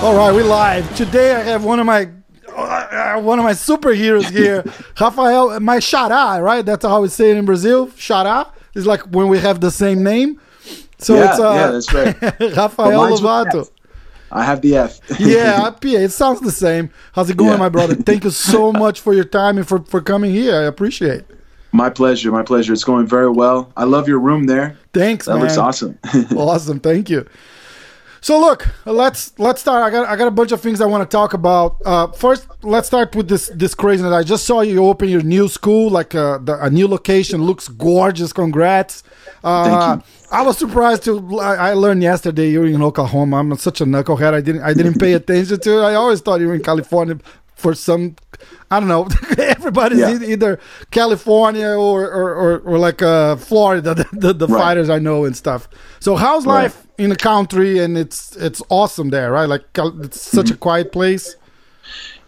All right, we live. Today I have one of my uh, one of my superheroes here, Rafael, my Xará, right? That's how we say it in Brazil. Xará is like when we have the same name. So Yeah, it's uh, yeah, that's right. Rafael Lovato. I have the F. yeah, PA. It sounds the same. How's it going, Yeah. my brother? Thank you so much for your time and for, for coming here. I appreciate. it. my pleasure. My pleasure. It's going very well. I love your room there. Thanks, That man. looks awesome. awesome. Thank you. So look, let's let's start. I got I got a bunch of things I want to talk about. Uh, first, let's start with this this craziness. I just saw you open your new school, like uh, the, a new location. Looks gorgeous. Congrats. Uh, Thank you. I was surprised to. I, I learned yesterday you're in Oklahoma. I'm such a knucklehead. I didn't I didn't pay attention to it. I always thought you were in California for some. I don't know. Everybody's Yeah. either California or or, or, or like uh, Florida. The, the, the Right. fighters I know and stuff. So how's Right. life in the country? And it's it's awesome there, right? Like it's such a Mm-hmm. quiet place.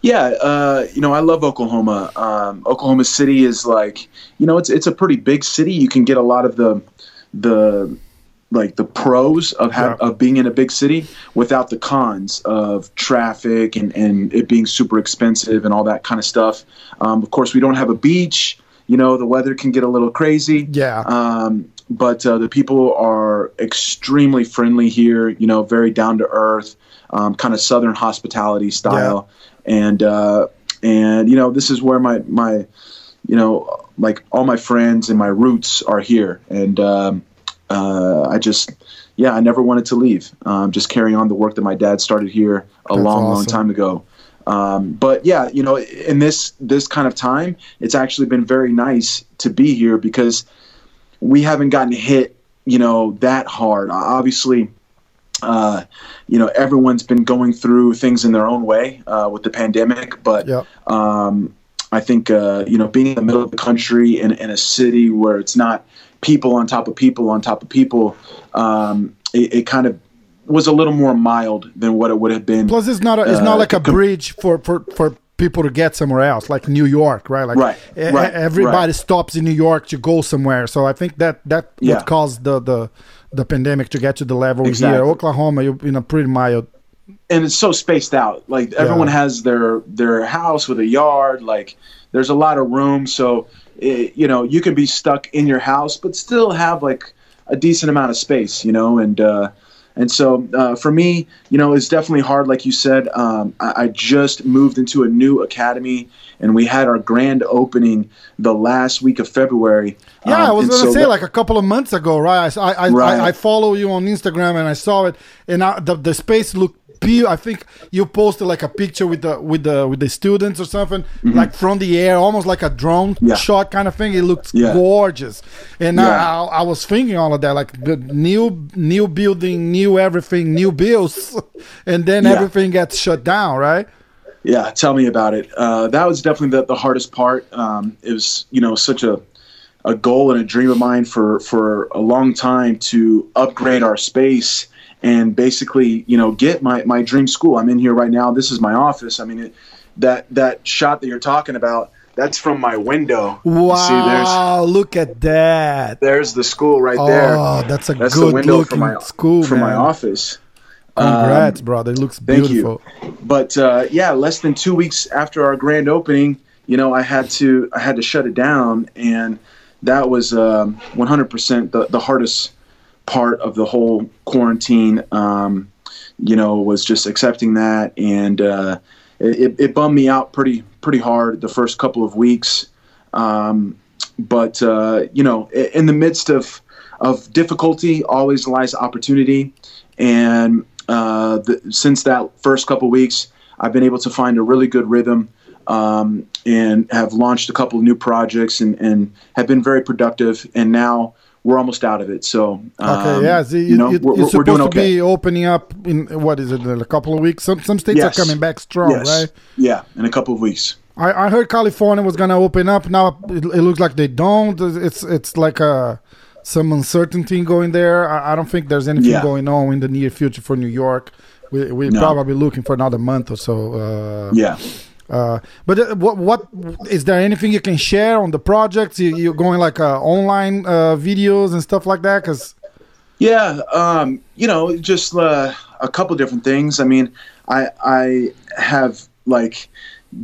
Yeah, uh, you know, I love Oklahoma. Um, Oklahoma City is like, you know, it's it's a pretty big city. You can get a lot of the the like the pros of ha- Yeah. of being in a big city without the cons of traffic and and it being super expensive and all that kind of stuff. Um, of course, we don't have a beach. You know, the weather can get a little crazy. Yeah. Um, but uh, the people are extremely friendly here. You know, very down to earth, um, kind of southern hospitality style, and uh, and you know, this is where my my you know like all my friends and my roots are here, and um, uh, I just yeah, I never wanted to leave. Um, just carry on the work that my dad started here a That's long, long time ago. Um, but yeah, you know, in this this kind of time, it's actually been very nice to be here because we haven't gotten hit, you know, that hard. Obviously, uh, you know, everyone's been going through things in their own way uh, with the pandemic, but um, I think uh, you know, being in the middle of the country in, in a city where it's not people on top of people on top of people, um, it, it kind of was a little more mild than what it would have been. Plus, it's not a, it's Uh, not like a bridge for for for people to get somewhere else, like New York, right? Like Right, e- right, everybody right. stops in New York to go somewhere. So I think that that Yeah. what caused the the the pandemic to get to the level Exactly. here. Oklahoma, you're in a pretty mild. And it's so spaced out. Like everyone has their their house with a yard. Like there's a lot of room, so it, you know you can be stuck in your house, but still have like a decent amount of space. You know, and uh, and so uh, for me, you know, it's definitely hard. Like you said, um, I, I just moved into a new academy, and we had our grand opening the last week of February. Yeah, I Um, was gonna so say that- like a couple of months ago, right? I I, Right. I, I follow you on Instagram and I saw it, and I, the the space looked. I think you posted like a picture with the with the with the students or something, like from the air, almost like a drone Mm-hmm. Yeah. shot kind of thing. It looked Yeah. gorgeous, and Yeah. I, I, was thinking all of that, like the new new building, new everything, new bills, and then everything gets shut down, right? Yeah, tell me about it. Uh, that was definitely the, the hardest part. Um, it was, you know, such a a goal and a dream of mine for for a long time to upgrade our space and basically, you know, get my my dream school. I'm in here right now. This is my office. I mean, it, that that shot that you're talking about, that's from my window. Wow! See, there's look at that. there's the school right there. Oh, that's a That's good window looking for my school, for my office. Congrats, brother! It looks Thank beautiful. you. But uh, yeah, less than two weeks after our grand opening, you know, I had to I had to shut it down, and that was um, 100% the the hardest part of the whole quarantine. Um, you know, was just accepting that, and uh, it, it bummed me out pretty pretty hard the first couple of weeks. Um, but uh, you know, in the midst of of difficulty, always lies opportunity, and uh, the, since that first couple weeks, I've been able to find a really good rhythm um, and have launched a couple of new projects and, and have been very productive. And now we're almost out of it. So Okay, um, yeah. So you, you know, you, we're, you're we're supposed doing to be opening up in what is it? A couple of weeks. Some some states Yes. are coming back strong, yes, right? yeah, in a couple of weeks. I, I heard California was gonna open up. Now it, it looks like they don't. It's it's like a some uncertainty going there. I, I don't think there's anything Yeah. going on in the near future for New York. We we're No. probably looking for another month or so. Uh, Yeah, Uh, but uh, what what is there anything you can share on the projects? You, you're going like uh, online uh, videos and stuff like that, because Yeah, um, you know, just uh, a couple different things. I mean, I I have like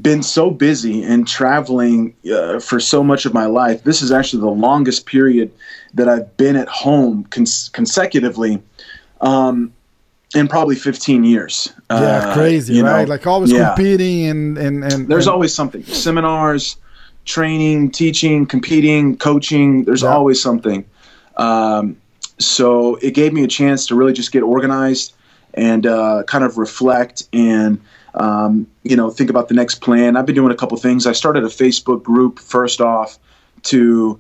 been so busy and traveling uh, for so much of my life. This is actually the longest period that I've been at home cons- consecutively. Um, in probably 15 years. yeah, Uh, crazy, you know, right? Like always yeah. competing and and and There's and- always something. Seminars, training, teaching, competing, coaching. There's Yeah. always something. Um, so it gave me a chance to really just get organized and uh, kind of reflect and um, you know think about the next plan. I've been doing a couple things. I started a Facebook group first off to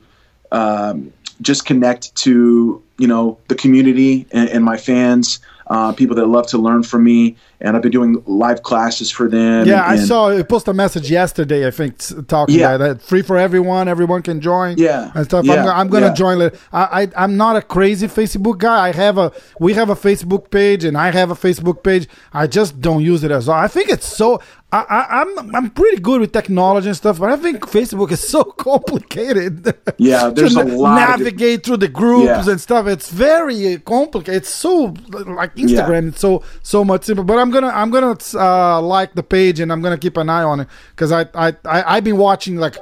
um, just connect to you know the community and, and my fans, uh, people that love to learn from me. And I've been doing live classes for them. Yeah, I saw you post a message yesterday. I think talking Yeah. about that free for everyone. Everyone can join. Yeah, and stuff. yeah, I'm, I'm gonna yeah. join. Later. I, I I'm not a crazy Facebook guy. I have a we have a Facebook page and I have a Facebook page. I just don't use it as well. I think it's so. I, I I'm I'm pretty good with technology and stuff, but I think Facebook is so complicated. Yeah, there's to a lot of navigate through the groups Yeah. and stuff. It's very complicated. It's so like Instagram. It's so so much simple. But I'm gonna I'm gonna uh, like the page and I'm gonna keep an eye on it because I I I I've been watching like.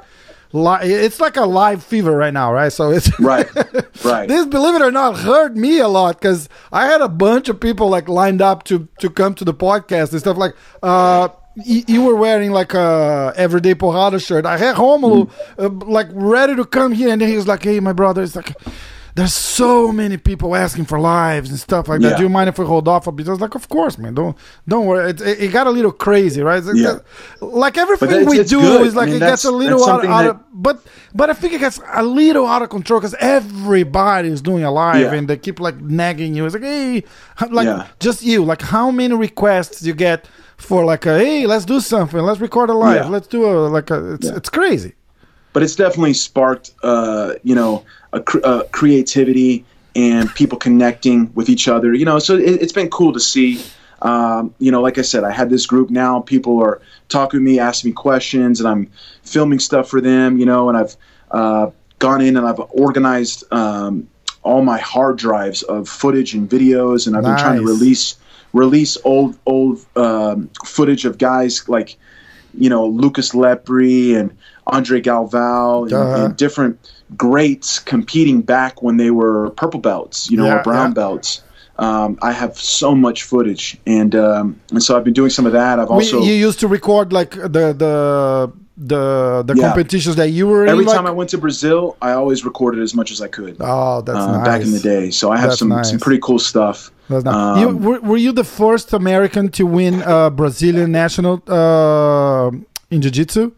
Li- it's like a live fever right now, right? So it's Right, right. this, believe it or not, hurt me a lot because I had a bunch of people like lined up to to come to the podcast and stuff. Like, uh, y- you were wearing like a everyday porrada shirt. I had Romulo uh, like ready to come here, and then he was like, "Hey, my brother, it's like." There's so many people asking for lives and stuff like that. Yeah. Do you mind if we hold off a bit? I was like, of course, man. Don't don't worry. It, it, got a little crazy, right? It's like, Yeah. like everything it's- we it's do good. is like I mean, it gets a little out, out that- of but but I think it gets a little out of control because everybody is doing a live Yeah. and they keep like nagging you. It's like, hey, like Yeah. just you. Like how many requests you get for like a hey, let's do something, let's record a live, let's do a like a. It's it's crazy. but it's definitely sparked uh, you know a, cr- uh creativity and people connecting with each other you know so it, it's been cool to see. Um, you know like i said i had this group now people are talking to me asking me questions and i'm filming stuff for them you know and i've uh, gone in and i've organized um, all my hard drives of footage and videos and i've been trying to release release old old um, footage of guys like you know Lucas Lepri and Andre Galvao and, Uh-huh. and different greats competing back when they were purple belts, you know, Yeah, or brown yeah. belts. Um, I have so much footage, and um, and so I've been doing some of that. I've also we, you used to record like the the the the Yeah. competitions that you were in. every like, time I went to Brazil, I always recorded as much as I could oh, that's uh, nice. back in the day. So I have That's some nice. some pretty cool stuff. That's nice. Um, you, were, were you the first American to win a Brazilian national uh, in jiu-jitsu?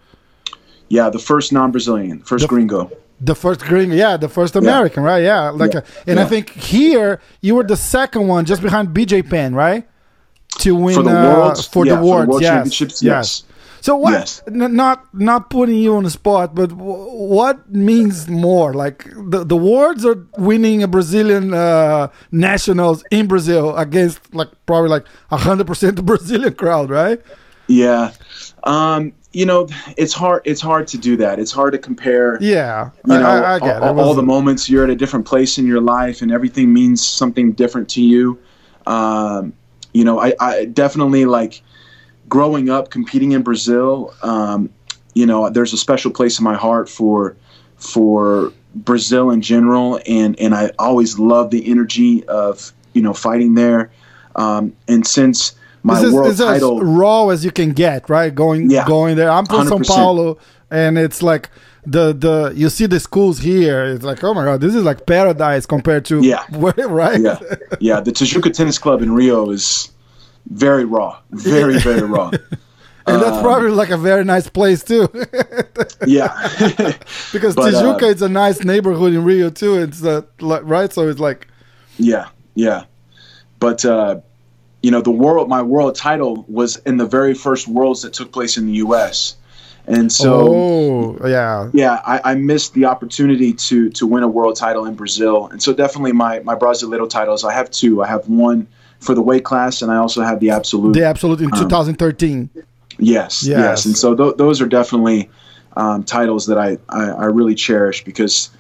Yeah, the first non-Brazilian, first The- gringo. The first green, yeah, the first American, right? Yeah, like, Yeah. uh, and I think here you were the second one, just behind BJ Penn, right? To win For the uh, for Yeah, the for the world yes, championships, yes. yes. So what? Yes. n- not not putting you on the spot, but w- what means more, like the the awards or winning a Brazilian uh, nationals in Brazil against like probably like hundred percent the Brazilian crowd, right? Yeah, um, you know, it's hard. It's hard to do that. It's hard to compare. Yeah, you know, I, I get all, It all the moments you're at a different place in your life, and everything means something different to you. Um, you know, I, I definitely like growing up competing in Brazil. Um, you know, there's a special place in my heart for for Brazil in general, and and I always love the energy of you know fighting there. Um, and since my this is, world title, as raw as you can get, right? Going Yeah. going there. I'm from Sao 100%. Paulo, and it's like the the you see the schools here. It's like oh my god, this is like paradise compared to Yeah. where, right? yeah, yeah. The Tijuca Tennis Club in Rio is very raw, very very raw. and that's Um, probably like a very nice place too, Yeah, because But, uh, Tijuca is a nice neighborhood in Rio too. It's uh, right, so it's like yeah, yeah. But uh, you know, the world, my world title was in the very first worlds that took place in the U.S. And so, oh yeah, yeah, I, I missed the opportunity to to win a world title in Brazil. And so, definitely, my my Brasileiro titles. I have two. I have one for the weight class, and I also have the absolute the absolute in 2013. Yes, yes, Yes. and so th- those are definitely um, titles that I, I I really cherish because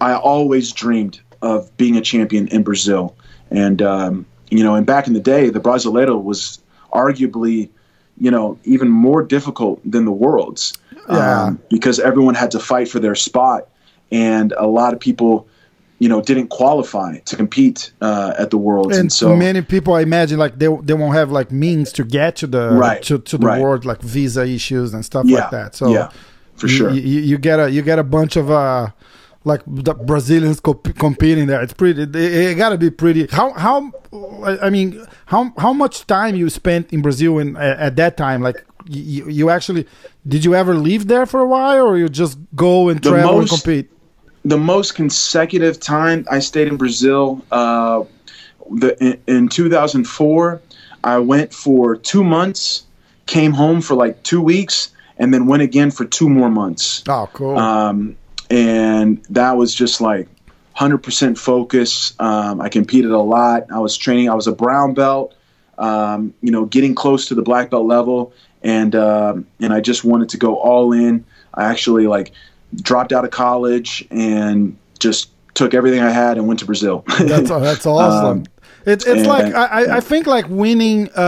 I always dreamed of being a champion in Brazil, and um, you know, and back in the day, the Brasileiro was arguably, you know, even more difficult than the Worlds, um, Yeah. because everyone had to fight for their spot, and a lot of people. You know, didn't qualify to compete uh, at the Worlds, and, And so many people, I imagine, like they they won't have like means to get to the Right, to, to the right. world, like visa issues and stuff yeah, like that. So yeah, for sure. you, get a you get a bunch of uh like the Brazilians comp- competing there. It's pretty. It, it got to be pretty. How how I mean how how much time you spent in Brazil in, at, at that time? Like you, you actually did you ever leave there for a while, or you just go and The travel most- and compete? The most consecutive time I stayed in Brazil, uh, the in, in 2004, I went for two months, came home for like two weeks, and then went again for two more months. Oh, cool. Um, and that was just like 100% focus. Um, I competed a lot. I was training. I was a brown belt. Um, you know, getting close to the black belt level, and um, and I just wanted to go all in. I actually like dropped out of college and just took everything I had and went to Brazil. That's that's awesome. Um, it, it's and- like I, I- I think like winning a,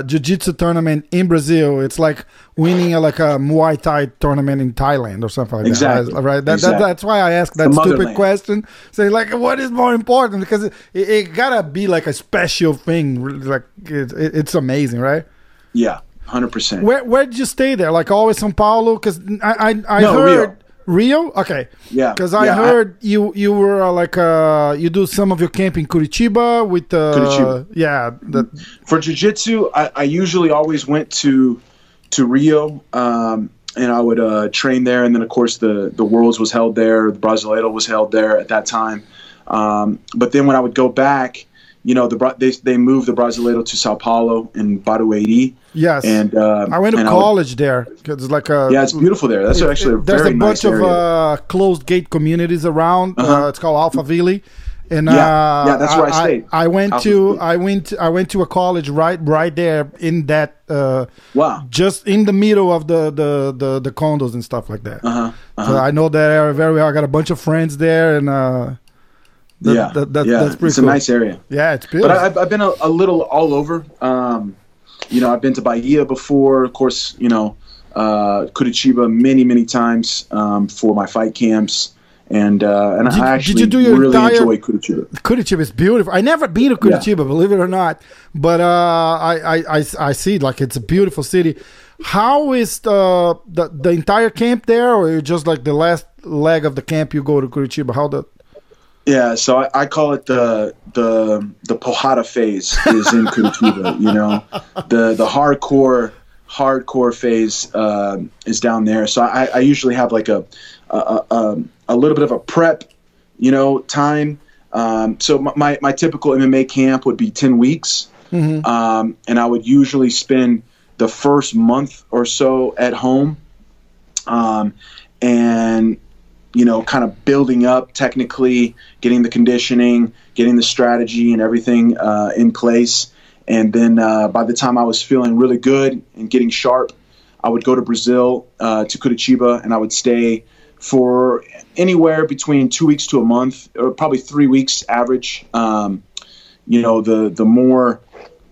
a jiu-jitsu tournament in Brazil. It's like winning a, like a Muay Thai tournament in Thailand or something like Exactly. that. Right? That, that, that's why I asked that The stupid motherland. question. Say like, what is more important? Because it, it, it gotta be like a special thing. Like it, it's amazing, right? yeah, hundred percent. Where where did you stay there? Like always São Paulo? Because I I, I No, heard Rio. Okay. Yeah, Because I yeah, heard you you were uh, like uh you do some of your camp in Curitiba with uh Curitiba. yeah the, for jiu-jitsu I, I usually always went to to rio um, and i would uh, train there and then of course the the worlds was held there the brasileiro was held there at that time um, but then when i would go back you know the they, they moved the brasileiro to sao paulo in barueri yes. and uh, I went to and would- college there it's like a yeah it's beautiful there that's actually a there's a bunch nice of uh, closed gate communities around. uh Uh-huh. it's called Alphaville. And Yeah. uh, Yeah, that's where I stayed. I, went to. I went I went to a college right right there in that uh, wow just in the middle of the the the, the condos and stuff like that. uh-huh, So uh-huh. I know that area very well. I got a bunch of friends there, and uh, that- yeah that- that- yeah that's pretty it's cool. a nice area yeah, it's beautiful. But I, I've, I've been a, a little all over. Um, you know, I've been to Bahia before. Of course, you know, uh, Curitiba many, many times um, for my fight camps. And uh, and Did- did I you actually do your really entire- enjoy Curitiba. Curitiba is beautiful. I never been to Curitiba, believe it or not, but uh, I, I, I, I see like it's a beautiful city. How is the, the the entire camp there, or just like the last leg of the camp you go to Curitiba? How the Yeah, so I, I call it the the the Porrada phase is in Curitiba. you know, the the hardcore hardcore phase uh, is down there. So I, I usually have like a a, a um, a little bit of a prep, you know, time. Um, so my, my my typical MMA camp would be ten weeks, um, and I would usually spend the first month or so at home, um, and you know, kind of building up technically, getting the conditioning, getting the strategy and everything uh, in place. And then uh, by the time I was feeling really good and getting sharp, I would go to Brazil, uh, to Curitiba, and I would stay for anywhere between two weeks to a month, or probably three weeks average. Um, you know, the the more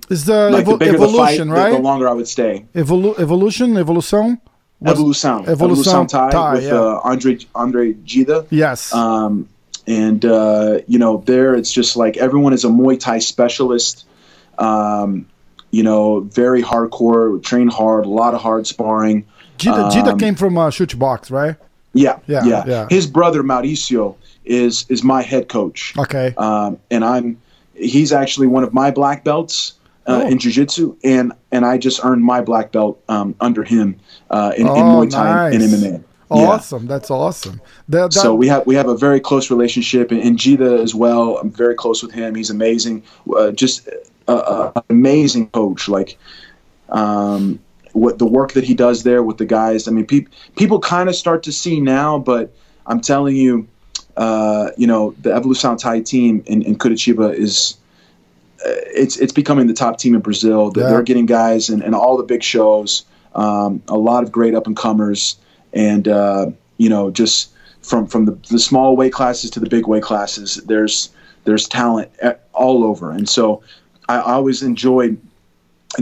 is the, like the evo- bigger the fight, evolution, the, right? the longer I would stay. Evolu- evolution, evolution. Evolução, Evolução Evolução Thai, with yeah. uh, Andre Andre Dida. Yes. Um, and uh, you know, there it's just like everyone is a Muay Thai specialist. Um, you know, very hardcore, train hard, a lot of hard sparring. Dida, Dida um, came from uh, Chute Boxe, right? Yeah, Yeah, yeah, yeah. His brother Mauricio is is my head coach, Okay. um, and I'm he's actually one of my black belts. Uh, Oh. In jiu-jitsu, and and I just earned my black belt um, under him uh, in, in Oh, Muay Thai and nice. MMA. Yeah. Awesome. That's awesome. That, that, so we have we have a very close relationship, and, and Dida as well. I'm very close with him. He's amazing, uh, just uh, amazing coach. Like um, what the work that he does there with the guys. I mean, peop people kind of start to see now, but I'm telling you, uh, you know, the Evolução Thai team in, in Curitiba is. uh, It's it's becoming the top team in Brazil. They're, Yeah. they're getting guys and, and all the big shows. Um, a lot of great up and comers, and uh, you know, just from from the, the small weight classes to the big weight classes, there's there's talent all over, and so I, I always enjoyed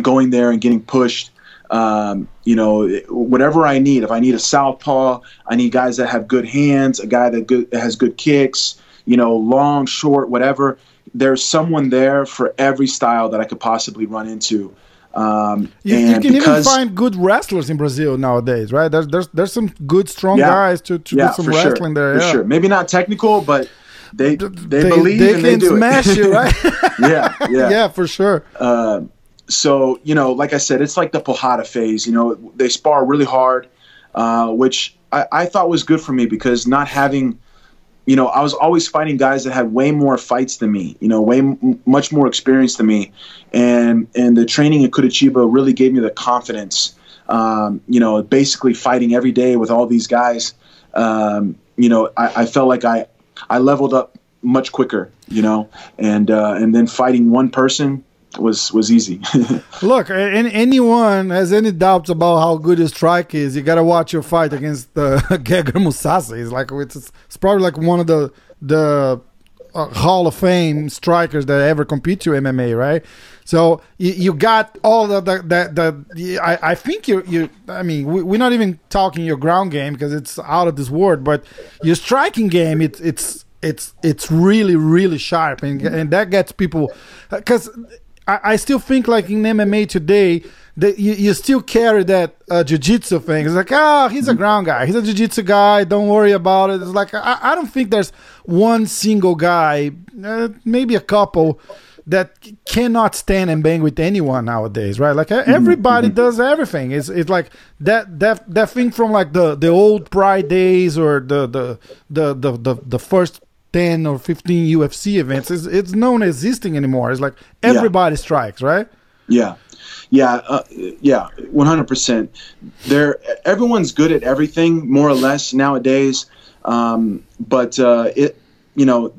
going there and getting pushed. Um, you know, whatever I need. If I need a southpaw, I need guys that have good hands, a guy that, good, that has good kicks. You know, long, short, whatever. There's someone there for every style that I could possibly run into. Um, you, you, can because, even find good wrestlers in Brazil nowadays, right? There's there's there's some good strong yeah, guys to, to yeah, do some wrestling sure, there. For sure, maybe not technical, but they they, they believe they and they do smash it. you, right? yeah, yeah, yeah, for sure. Uh, so you know, like I said, it's like the Porrada phase. You know, they spar really hard, uh, which I, I thought was good for me because not having you know, I was always fighting guys that had way more fights than me, you know, way m- much more experience than me, and and the training at Curitiba really gave me the confidence. Um, you know, basically fighting every day with all these guys. Um, you know, I, I, felt like I I leveled up much quicker, you know, and uh, and then fighting one person was was easy. Look, anyone has any doubts about how good his strike is, you got to watch your fight against uh, Gegard Mousasi. It's like it's, it's probably like one of the the uh, Hall of Fame strikers that ever compete to MMA, right? So you, you got all the the I, I think you you I mean we, we're not even talking your ground game because it's out of this world, but your striking game it's it's it's it's really really sharp and and that gets people because I, I still think like in MMA today that you, you still carry that uh, jiu-jitsu thing. It's like, ah, oh, he's a mm-hmm. ground guy. He's a jiu-jitsu guy. Don't worry about it. It's like I, I don't think there's one single guy, uh, maybe a couple that cannot stand and bang with anyone nowadays, right? Like mm-hmm. everybody mm-hmm. does everything. It's it's like that that that thing from like the the old Pride days or the the the the the, the first 10 or 15 UFC events. It's, it's known existing anymore. It's like everybody yeah. strikes, right? Yeah. Yeah, uh, yeah, one hundred percent. There, everyone's good at everything, more or less nowadays. Um, but uh, it, you know,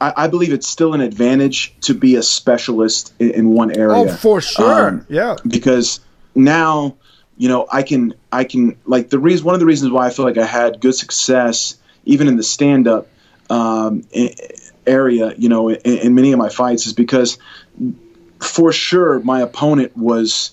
I, I, believe it's still an advantage to be a specialist in, in one area. Oh, for sure. Um, yeah. Because now, you know, I can, I can, like the reason, one of the reasons why I feel like I had good success, even in the stand up, um, area, you know, in, in, many of my fights is because for sure my opponent was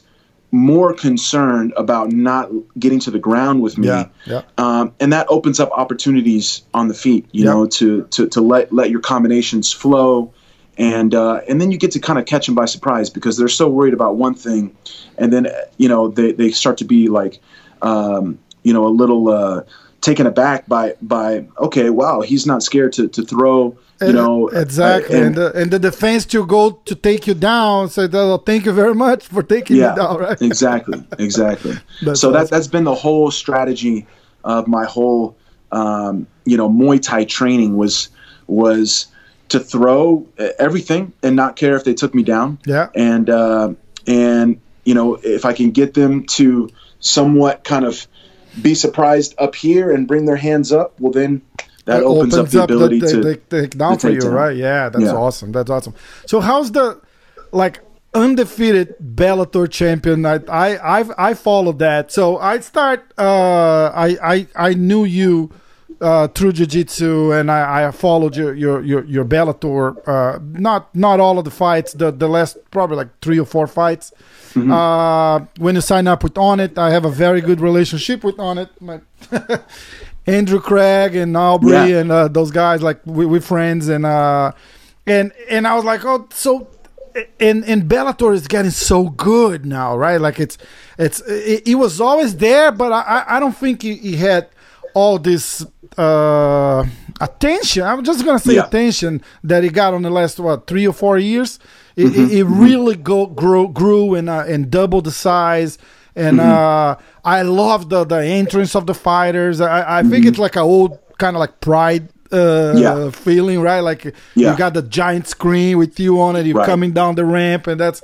more concerned about not getting to the ground with me. Yeah, yeah. Um, and that opens up opportunities on the feet, you yeah. know, to, to, to let, let your combinations flow. And, uh, and then you get to kind of catch them by surprise because they're so worried about one thing. And then, you know, they, they start to be like, um, you know, a little, uh, taken aback by by okay, wow, he's not scared to to throw. You know exactly, and, and, the, and the defense to go to take you down. So oh, thank you very much for taking yeah, me down. Right? exactly, exactly. so awesome. that that's been the whole strategy of my whole um, you know Muay Thai training was was to throw everything and not care if they took me down. Yeah, and uh, and you know if I can get them to somewhat kind of be surprised up here and bring their hands up, well then that opens, opens, up the ability the, the, to take down for you, down. right? Yeah, that's yeah. awesome. That's awesome. So how's the like undefeated Bellator champion? I I I've, I followed that. So I start. Uh, I I I knew you. Uh, through jiu-jitsu and I, I followed your your your, your Bellator uh, not not all of the fights the the last probably like three or four fights Mm-hmm. Uh, when you sign up with Onnit, I have a very good relationship with Onnit. My Andrew Craig and Aubrey yeah. and uh, those guys, like we, we're friends, and uh, and and I was like, oh, so and and Bellator is getting so good now, right? Like it's it's it, it was always there, but I I don't think he, he had all this uh, attention. I'm just gonna say yeah. attention that he got on the last what three or four years. It, mm-hmm. it, it mm-hmm. really go, grew, grew and, uh, and doubled the size. And mm-hmm. uh, I love the, the entrance of the fighters. I, I think mm-hmm. it's like an old kind of like pride uh, yeah. feeling, right? Like yeah. you got the giant screen with you on it. You're right. coming down the ramp, and that's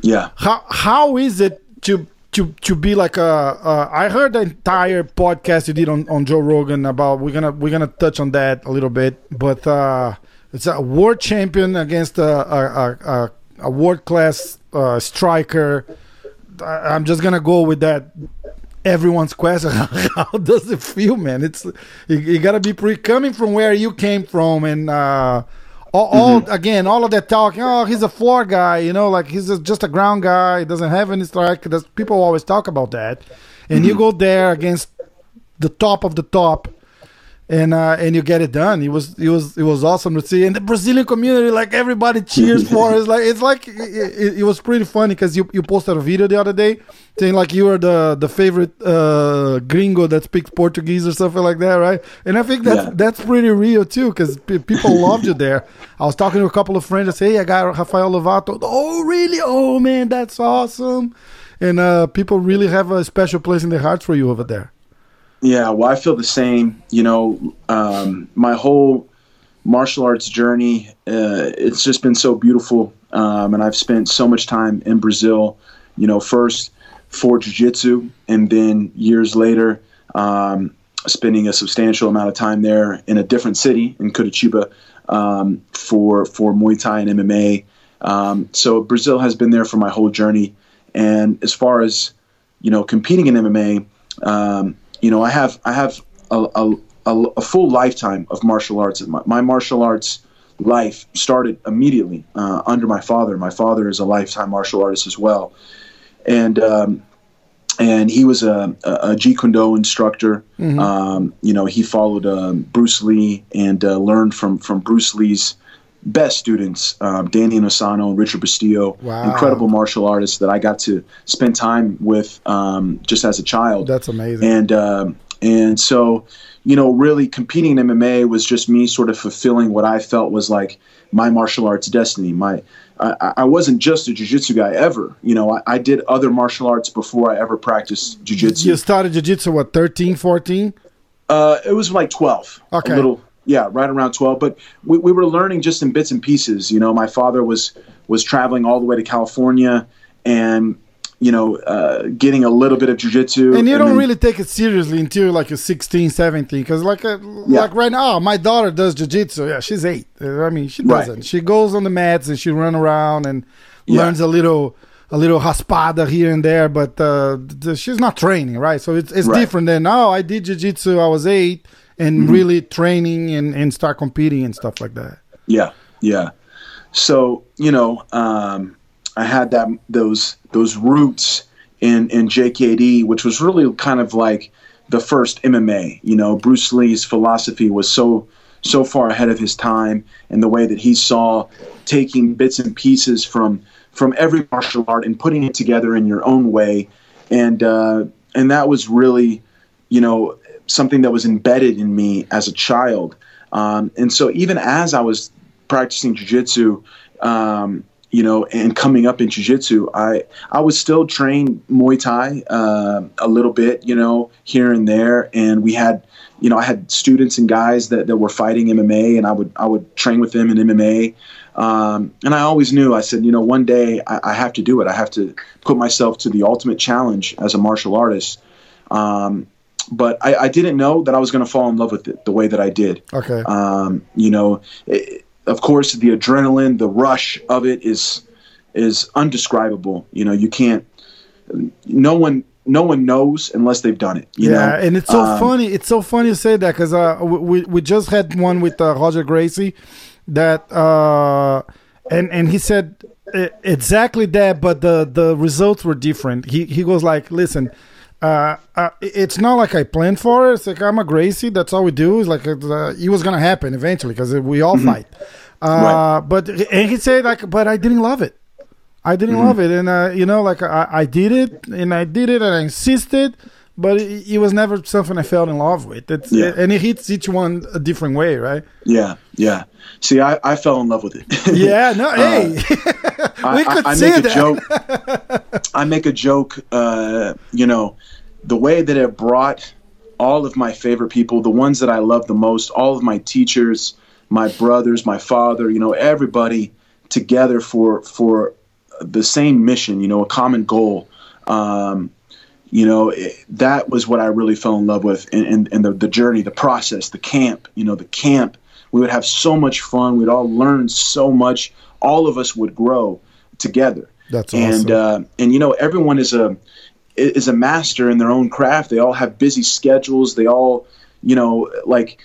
yeah. How how is it to to to be like a? Uh, I heard the entire podcast you did on, on Joe Rogan about. We're gonna we're gonna touch on that a little bit, but uh, it's a world champion against a a, a, a world class uh, striker. I- I'm just gonna go with that. Everyone's question: How does it feel, man? It's you, you gotta be pre coming from where you came from, and uh, all, all mm-hmm. again, all of that talking. Oh, he's a floor guy, you know, like he's just- just a ground guy. He doesn't have any strike. That's, people always talk about that, and you mm-hmm. go there against the top of the top and uh, and you get it done. It was it was it was awesome to see, and the Brazilian community, like everybody cheers for. It's like it's like it, it, was pretty funny because you, you posted a video the other day saying like you were the the favorite uh, gringo that speaks Portuguese or something like that, right? And I think that's Yeah. that's pretty real too because people loved you there. I was talking to a couple of friends. I say, hey, I got Rafael Lovato. Oh, really? Oh man, that's awesome. And uh, people really have a special place in their hearts for you over there. Yeah, well, I feel the same. You know, um, my whole martial arts journey, uh, it's just been so beautiful. Um, and I've spent so much time in Brazil, you know, first for jiu jitsu, and then years later, um, spending a substantial amount of time there in a different city in Curitiba um, for, for Muay Thai and MMA. Um, so Brazil has been there for my whole journey. And as far as, you know, competing in MMA, um, you know, I have I have a, a, a, a full lifetime of martial arts. My, my martial arts life started immediately uh, under my father. My father is a lifetime martial artist as well, and um, and he was a, a, a Jeet Kune Do instructor. Um, you know, he followed um, Bruce Lee and uh, learned from from Bruce Lee's best students, um, Danny Inosanto and Richard Bustillo, Wow. incredible martial artists that I got to spend time with um, just as a child That's amazing. and um, and so you know really competing in MMA was just me sort of fulfilling what I felt was like my martial arts destiny my I, I wasn't just a jiu-jitsu guy ever you know I, I did other martial arts before I ever practiced jiu-jitsu You started jiu-jitsu what 13, 14? uh, it was like 12 Okay. a little yeah right around 12 but we, we were learning just in bits and pieces you know my father was was traveling all the way to California and you know uh, getting a little bit of jiu-jitsu And you don't then- really take it seriously until like you're 16, 17 cuz like uh, Yeah. like right now my daughter does jiu-jitsu. Yeah, she's 8. Uh, I mean, she doesn't. She goes on the mats and she run around and Yeah. learns a little a little raspada here and there, but uh, she's not training, right? So it's it's Right. different than oh, I did jiu-jitsu I was 8 and Mm-hmm. really training and and start competing and stuff like that. Yeah, yeah. So you know, um, I had that those those roots in in JKD, which was really kind of like the first MMA. You know, Bruce Lee's philosophy was so so far ahead of his time, and the way that he saw taking bits and pieces from from every martial art and putting it together in your own way, and uh, and that was really, you know, something that was embedded in me as a child. Um, and so even as I was practicing jujitsu, um, you know, and coming up in jujitsu, I I was still trained Muay Thai uh, a little bit, you know, here and there, and we had, you know, I had students and guys that, that were fighting MMA, and I would I would train with them in MMA, um, and I always knew I said, you know, one day I, I have to do it. I have to put myself to the ultimate challenge as a martial artist. Um, but I, I didn't know that I was going to fall in love with it the way that I did. Okay. Um, you know, it, of course, the adrenaline, the rush of it is is undescribable. You know, you can't. No one, no one knows unless they've done it. You yeah, know? and it's so Um, funny. It's so funny to say that because uh, we we just had one with uh, Roger Gracie, that uh, and and he said exactly that, but the the results were different. He he goes like, listen. Uh, uh, it's not like I planned for it. It's like I'm a Gracie. That's all we do. It's like uh, it was gonna happen eventually because we all fight. Uh, Mm-hmm. Right. But and he said like, but I didn't love it. I didn't Mm-hmm. love it, and uh, you know, like I, I did it, and I did it, and I insisted, but it, it was never something I fell in love with. It's Yeah. and it hits each one a different way, right? Yeah, yeah. See, I, I fell in love with it. Yeah, no, hey, I, we could I, I see make that. a joke. I make a joke. Uh, you know, the way that it brought all of my favorite people, the ones that I love the most, all of my teachers, my brothers, my father, you know, everybody together for for the same mission. You know, a common goal. Um, you know, it, that was what I really fell in love with, and, and, and the, the journey, the process, the camp. You know, the camp. We would have so much fun. We'd all learn so much. All of us would grow together. That's and awesome. uh, and you know everyone is a is a master in their own craft. They all have busy schedules. They all you know like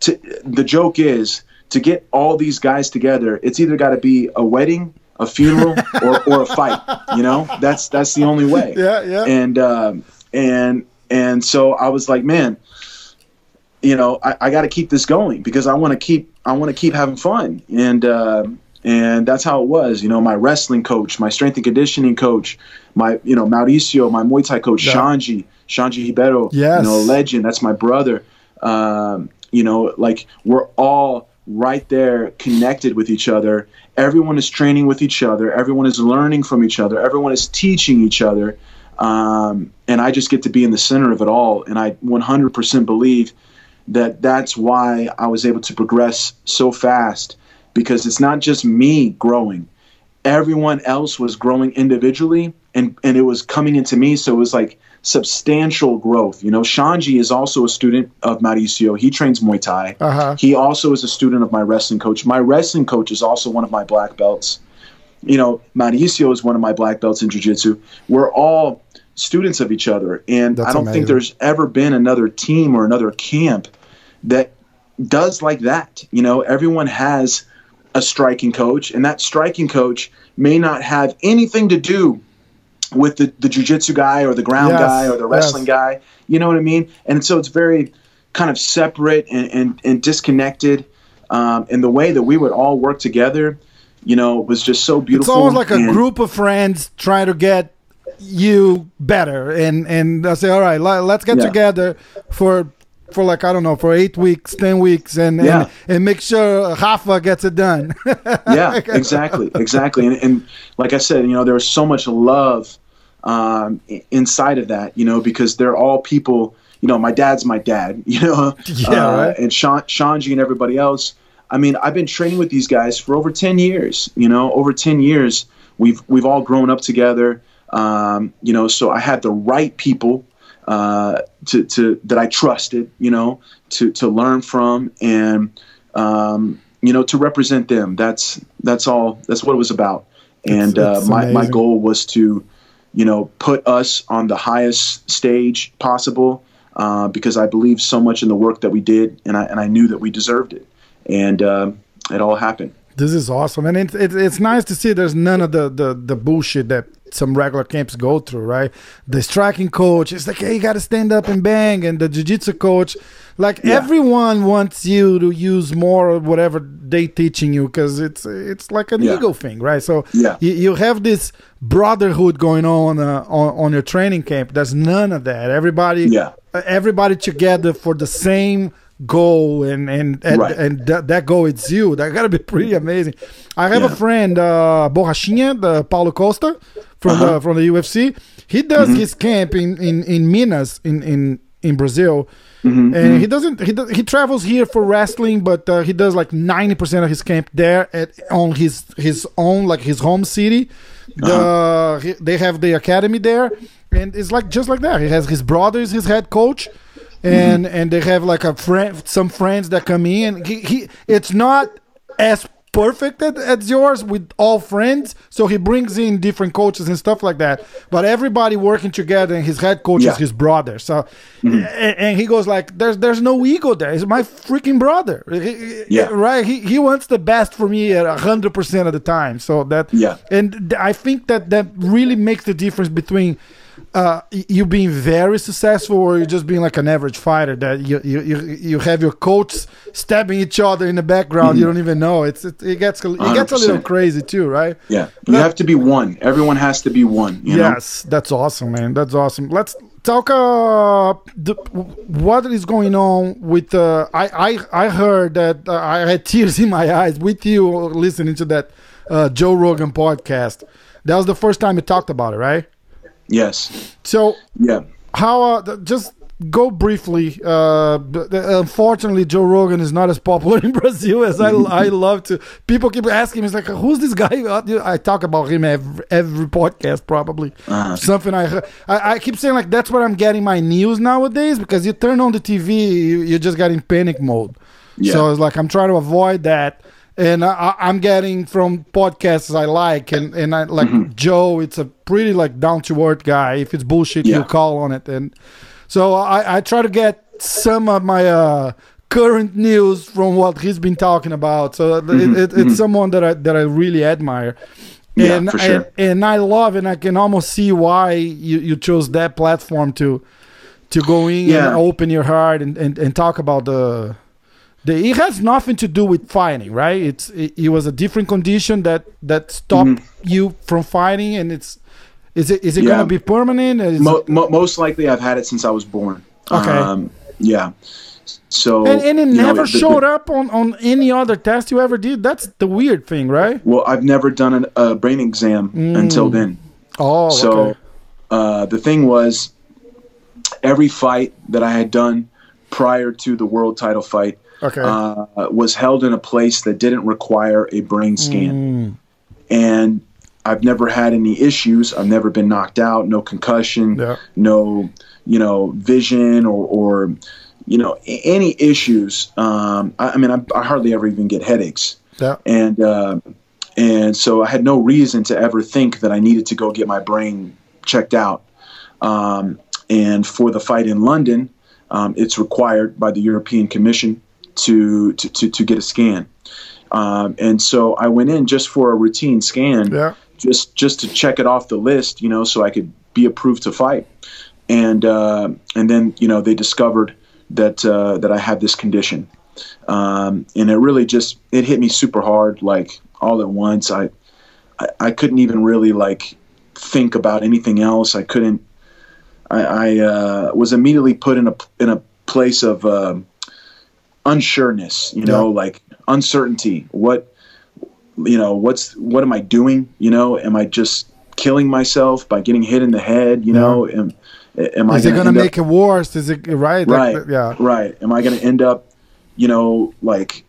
to, the joke is to get all these guys together. It's either got to be a wedding, a funeral, or, or a fight. You know that's that's the only way. yeah, yeah. And um, and and so I was like, man, you know, I, I got to keep this going because I want to keep I want to keep having fun. And uh, and that's how it was. You know, my wrestling coach, my strength and conditioning coach, my you know Mauricio, my Muay Thai coach, Yeah. Xande, Xande Ribeiro, Yes. you know, legend. That's my brother. Um, you know, like we're all right there connected with each other. Everyone is training with each other. Everyone is learning from each other. Everyone is teaching each other. Um, and I just get to be in the center of it all. And I 100% believe that that's why I was able to progress so fast because it's not just me growing. Everyone else was growing individually and, and it was coming into me. So it was like substantial growth. You know, Xande is also a student of Mauricio. He trains Muay Thai. Uh-huh. He also is a student of my wrestling coach. My wrestling coach is also one of my black belts. You know, Mauricio is one of my black belts in jiu-jitsu. We're all students of each other. And That's I don't amazing. think there's ever been another team or another camp that does like that. You know, everyone has a striking coach, and that striking coach may not have anything to do with the, the jujitsu guy or the ground Yes, guy or the wrestling yes. guy. You know what I mean? And so it's very kind of separate and, and, and disconnected. Um, and the way that we would all work together, you know, was just so beautiful. It's almost like a group of friends trying to get you better, and and I say, all right, let, let's get Yeah. together for for like I don't know for eight weeks, ten weeks, and Yeah. and, and make sure Rafa gets it done. yeah, exactly, exactly. And, and like I said, you know, there was so much love um, inside of that, you know, because they're all people. You know, my dad's my dad. You know, Yeah, uh, right. and Shan, Xande and everybody else. I mean, I've been training with these guys for over ten years. You know, over ten years, we've we've all grown up together. Um, you know, so I had the right people uh, to, to that I trusted, you know, to, to learn from and um, you know to represent them. That's that's all. That's what it was about. And It's- it's uh, my my goal was to, you know, put us on the highest stage possible uh, because I believed so much in the work that we did, and I and I knew that we deserved it, and um it all happened. This is awesome, and it's it's it's nice to see there's none of the the the bullshit that some regular camps go through, right? The striking coach is like, hey, you got to stand up and bang, and the jiu-jitsu coach, like Yeah. everyone wants you to use more of whatever they teaching you because it's it's like an Yeah. ego thing, right? So Yeah. you, you have this brotherhood going on uh, on on your training camp. There's none of that. Everybody, Yeah. everybody together for the same goal and and and, Right. and that, that goal it's you. That gotta be pretty amazing. I have a friend uh borrachinha the paulo costa from Uh-huh. the from the ufc he does his camp in in in minas in in in brazil. And he doesn't he does, he travels here for wrestling but uh, he does like 90% of his camp there at on his his own like his home city. The he, they have the academy there. And it's like just like that. He has his brother is his head coach and mm-hmm. and they have like a friend some friends that come in. He, he it's not as perfect as, yours with all friends so he brings in different coaches and stuff like that. But everybody working together and his head coach Yeah. is his brother. So mm-hmm. and, and he goes like there's there's no ego there. He's my freaking brother. He- Yeah. right? He, he wants the best for me at 100% of the time. So that Yeah. and i think that that really makes the difference between uh, you being very successful or you just being like an average fighter that you you, you, you have your coach stabbing each other in the background you don't even know. It's it, it gets a- it gets a little crazy too right? Yeah, you have to be one. Everyone has to be one. You know? yes that's awesome man. That's awesome. Let's talk uh the, what is going on with uh i i i heard that uh, i had tears in my eyes with you listening to that uh joe rogan podcast. That was the first time you talked about it right Yes. so Yeah. how uh, just go briefly uh unfortunately joe rogan is not as popular in brazil as i i love to people keep asking me like who's this guy Uh, i talk about him every, every podcast probably Uh-huh. something I. I i keep saying like that's where i'm getting my news nowadays because you turn on the tv you, you just got in panic mode Yeah. so it's like i'm trying to avoid that and I, I'm getting from podcasts I like, and and I like Mm-hmm. Joe. It's a pretty like down to earth guy. If it's bullshit, Yeah. he'll call on it, and so I I try to get some of my uh current news from what he's been talking about. So it, it, it's someone that I that I really admire. Mm-hmm. Yeah, and, for sure. and and I love and I can almost see why you, you chose that platform to to go in Yeah. and open your heart and, and, and talk about the the it has nothing to do with fighting, right? It's it, it was a different condition that that stopped you from fighting and it's is it is it Mm-hmm. Yeah. gonna be permanent? Mo- it- mo- most likely, I've had it since I was born. Okay. Um, yeah. So and, and it know, never the- the- showed up on, on any other test you ever did. That's the weird thing, right? Well, I've never done an, a brain exam until then. Oh, So okay. uh, the thing was, every fight that I had done prior to the world title fight Okay. uh, was held in a place that didn't require a brain scan. And I've never had any issues. I've never been knocked out, no concussion, Yeah. no, you know, vision or, or you know, any issues. Um, I, I mean, I, I hardly ever even get headaches yeah. and uh, and so I had no reason to ever think that I needed to go get my brain checked out. Um, and for the fight in London, um, it's required by the European Commission to to, to, to get a scan. Um, and so I went in just for a routine scan, Yeah. just just to check it off the list, you know, so I could be approved to fight. And uh, and then you know they discovered that uh, that I had this condition um, and it really just it hit me super hard like all at once I, I i couldn't even really like think about anything else i couldn't i, I uh, was immediately put in a in a place of um unsureness you know Yeah. like uncertainty. What you know what's what am i doing? You know am i just killing myself by getting hit in the head? You know am, am Is i it gonna end up- make it worse? Is it right? Like, right. yeah. right. Am i going to end up you know like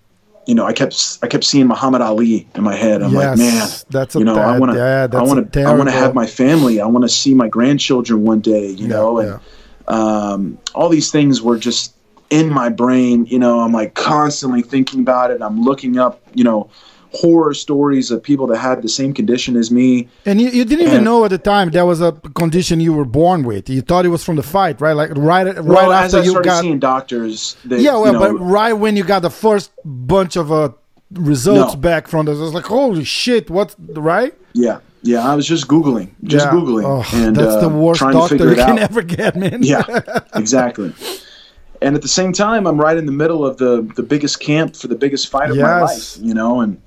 you know i kept i kept seeing muhammad ali in my head. I'm like man that's a you know i bad- want to yeah, i want to i want to have my family. I want to see my grandchildren one day you know and um, all these things were just in my brain you know i'm like constantly thinking about it i'm looking up you know horror stories of people that had the same condition as me And you, you didn't even know at the time that was a condition you were born with. You thought it was from the fight, right? Like right, right well, as after I you started got. seeing doctors, they, yeah, well, you know, but right when you got the first bunch of uh, results No. back from this, I was like, holy shit, what? Right? Yeah, yeah. I was just googling, just yeah. googling, Oh, and that's uh, the worst doctor you can out. ever get, man. yeah, exactly. And at the same time, I'm right in the middle of the the biggest camp for the biggest fight of my life. You know, and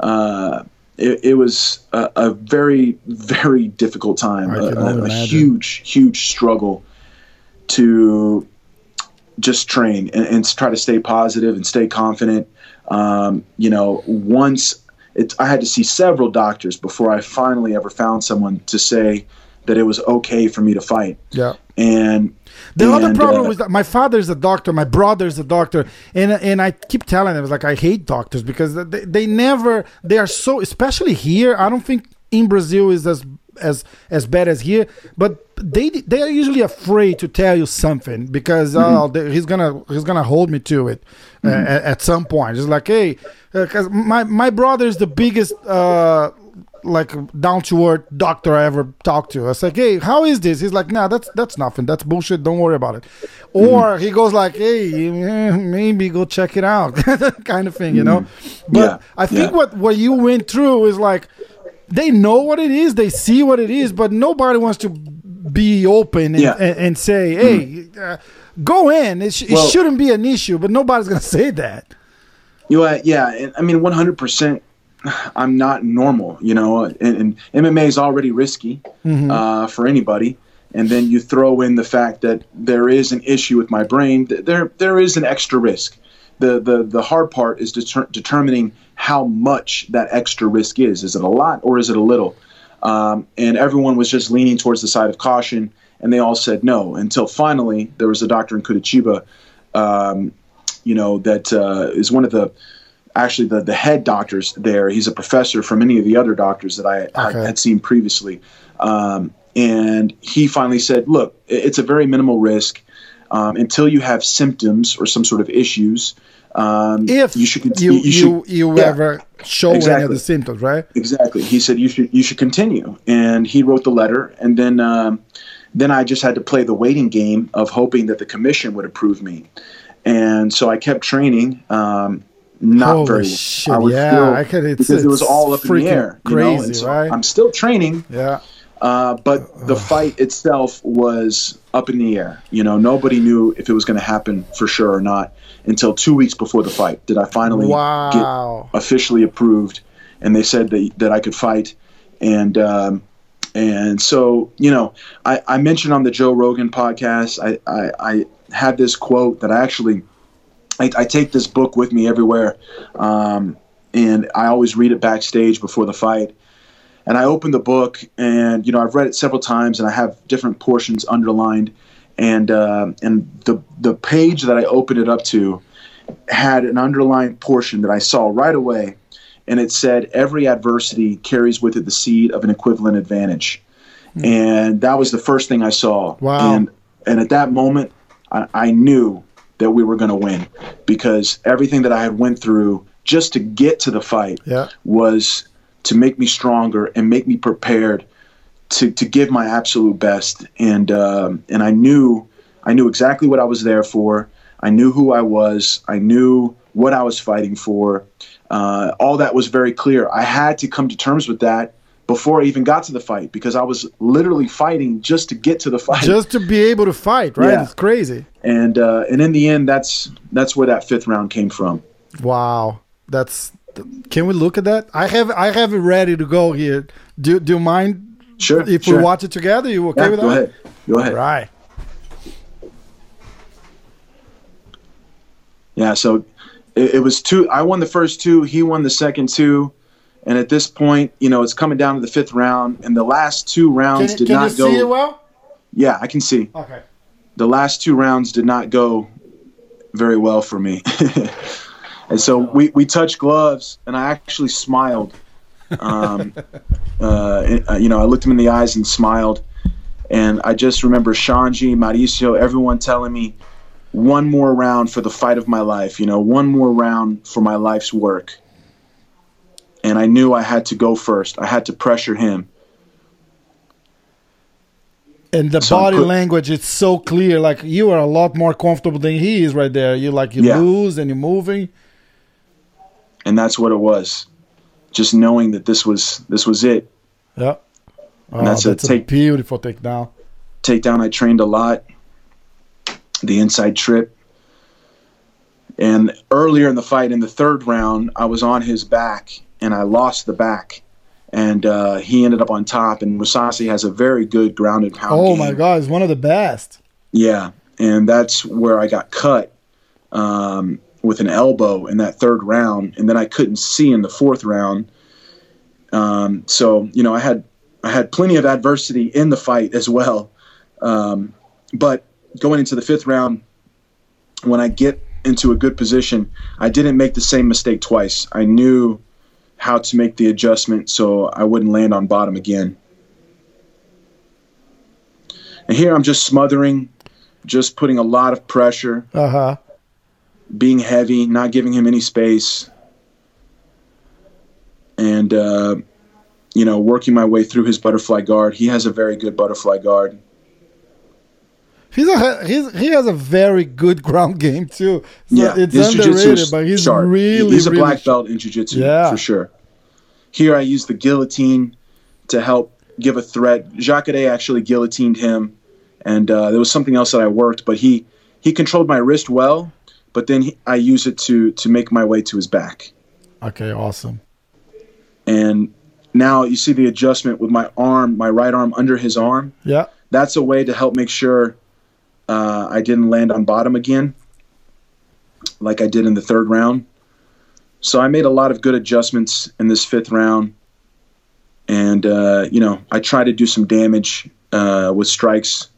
uh, it, it was a, a very very difficult time, a, a, a huge huge struggle to just train and, and try to stay positive and stay confident. Um, you know, once it, I had to see several doctors before I finally ever found someone to say that it was okay for me to fight. Yeah. And The other problem uh, was that my father's a doctor, my brother's a doctor, and and I keep telling them like I hate doctors because they, they never they are so especially here. I don't think in Brazil is as as as bad as here, but they they are usually afraid to tell you something because Mm-hmm. oh they, he's gonna he's gonna hold me to it uh, at, at some point. It's like hey, because my my brother is the biggest. Uh, like down to earth doctor I ever talked to. I was like, hey, how is this? He's like, nah, that's that's nothing. That's bullshit. Don't worry about it. Or he goes like, hey, eh, maybe go check it out, kind of thing, you know. But Yeah, I think yeah. what what you went through is like they know what it is, they see what it is, but nobody wants to be open and, Yeah. and, and say, hey, uh, go in. It, sh- it shouldn't be an issue, but nobody's gonna say that. You know, yeah, and I mean, 100%. I'm not normal, you know, and, and MMA is already risky uh, for anybody. And then you throw in the fact that there is an issue with my brain. There, there is an extra risk. The the the hard part is deter- determining how much that extra risk is. Is it a lot or is it a little? Um, and everyone was just leaning towards the side of caution, and they all said no. Until finally, there was a doctor in Curitiba, um, you know, that uh, is one of the actually the, the head doctors there. He's a professor from many of the other doctors that I, I had seen previously. Um, and he finally said, look, it's a very minimal risk. um, until you have symptoms or some sort of issues. Um, If you should, you you you, should you yeah. ever show any of the symptoms, right? Exactly. He said you should you should continue, and he wrote the letter, and then um, then I just had to play the waiting game of hoping that the commission would approve me, and so I kept training. Um, not Holy very. shit, I yeah, feel- I could- it's- because it was all up in the air. you know, crazy, so right? I'm still training, Yeah. uh, but the fight itself was up in the air. You know, nobody knew if it was going to happen for sure or not until two weeks before the fight. Did I finally get Wow. officially approved, and they said that, that I could fight, and um, and so you know I, I mentioned on the Joe Rogan podcast I, I, I had this quote that I actually I, I take this book with me everywhere, um, and I always read it backstage before the fight. And I opened the book, and you know I've read it several times, and I have different portions underlined, and uh, and the the page that I opened it up to had an underlined portion that I saw right away, and it said every adversity carries with it the seed of an equivalent advantage, and that was the first thing I saw. Wow. And and at that moment, I, I knew that we were going to win because everything that I had went through just to get to the fight Yeah. was to make me stronger and make me prepared to, to give my absolute best. And um, and I knew I knew exactly what I was there for. I knew who I was. I knew what I was fighting for. Uh, all that was very clear. I had to come to terms with that before I even got to the fight because I was literally fighting just to get to the fight. Just to be able to fight, right? Yeah. It's crazy. and uh, and in the end, that's that's where that fifth round came from. Wow. That's. Can we look at that? I have I have it ready to go here. Do Do you mind Sure. if sure. we watch it together? You okay yeah, with go that? Go ahead. Go ahead. Right. Yeah, so it, it was two. I won the first two. He won the second two. And at this point, you know, it's coming down to the fifth round, and the last two rounds Can, did can you not go. see it well? Yeah, I can see. Okay. The last two rounds did not go very well for me. and so we, we touched gloves, and I actually smiled. Um, uh, you know, I looked him in the eyes and smiled. And I just remember Shanji, Mauricio, everyone telling me, one more round for the fight of my life, you know, one more round for my life's work. And I knew I had to go first. I had to pressure him. And the So body put- language is so clear. Like you are a lot more comfortable than he is right there. You like you Yeah. lose and you're moving. And that's what it was. Just knowing that this was this was it. Yeah. Oh, that's that's, a a, take- beautiful takedown. takedown I trained a lot. The inside trip. And earlier in the fight, in the third round, I was on his back and I lost the back. And uh, he ended up on top. And Mousasi has a very good ground and pound. Oh game. my god, it's one of the best. Yeah, and that's where I got cut um, with an elbow in that third round, and then I couldn't see in the fourth round. Um, so you know, I had I had plenty of adversity in the fight as well. Um, but going into the fifth round, when I get into a good position, I didn't make the same mistake twice. I knew how to make the adjustment so I wouldn't land on bottom again. And here I'm just smothering, just putting a lot of pressure, Uh huh. being heavy, not giving him any space, and uh, you know, working my way through his butterfly guard. He has a very good butterfly guard. He's a he's, he has a very good ground game too. So yeah, it's his underrated, but he's sharp. really he's a really black belt in jiu-jitsu Yeah. for sure. Here I use the guillotine to help give a threat. Jacare actually guillotined him, and uh, there was something else that I worked, but he he controlled my wrist well. But then he, I use it to to make my way to his back, Okay, awesome. and now you see the adjustment with my arm, my right arm under his arm. Yeah. That's a way to help make sure uh, I didn't land on bottom again, like I did in the third round. So I made a lot of good adjustments in this fifth round, and uh, you know I tried to do some damage uh, with strikes.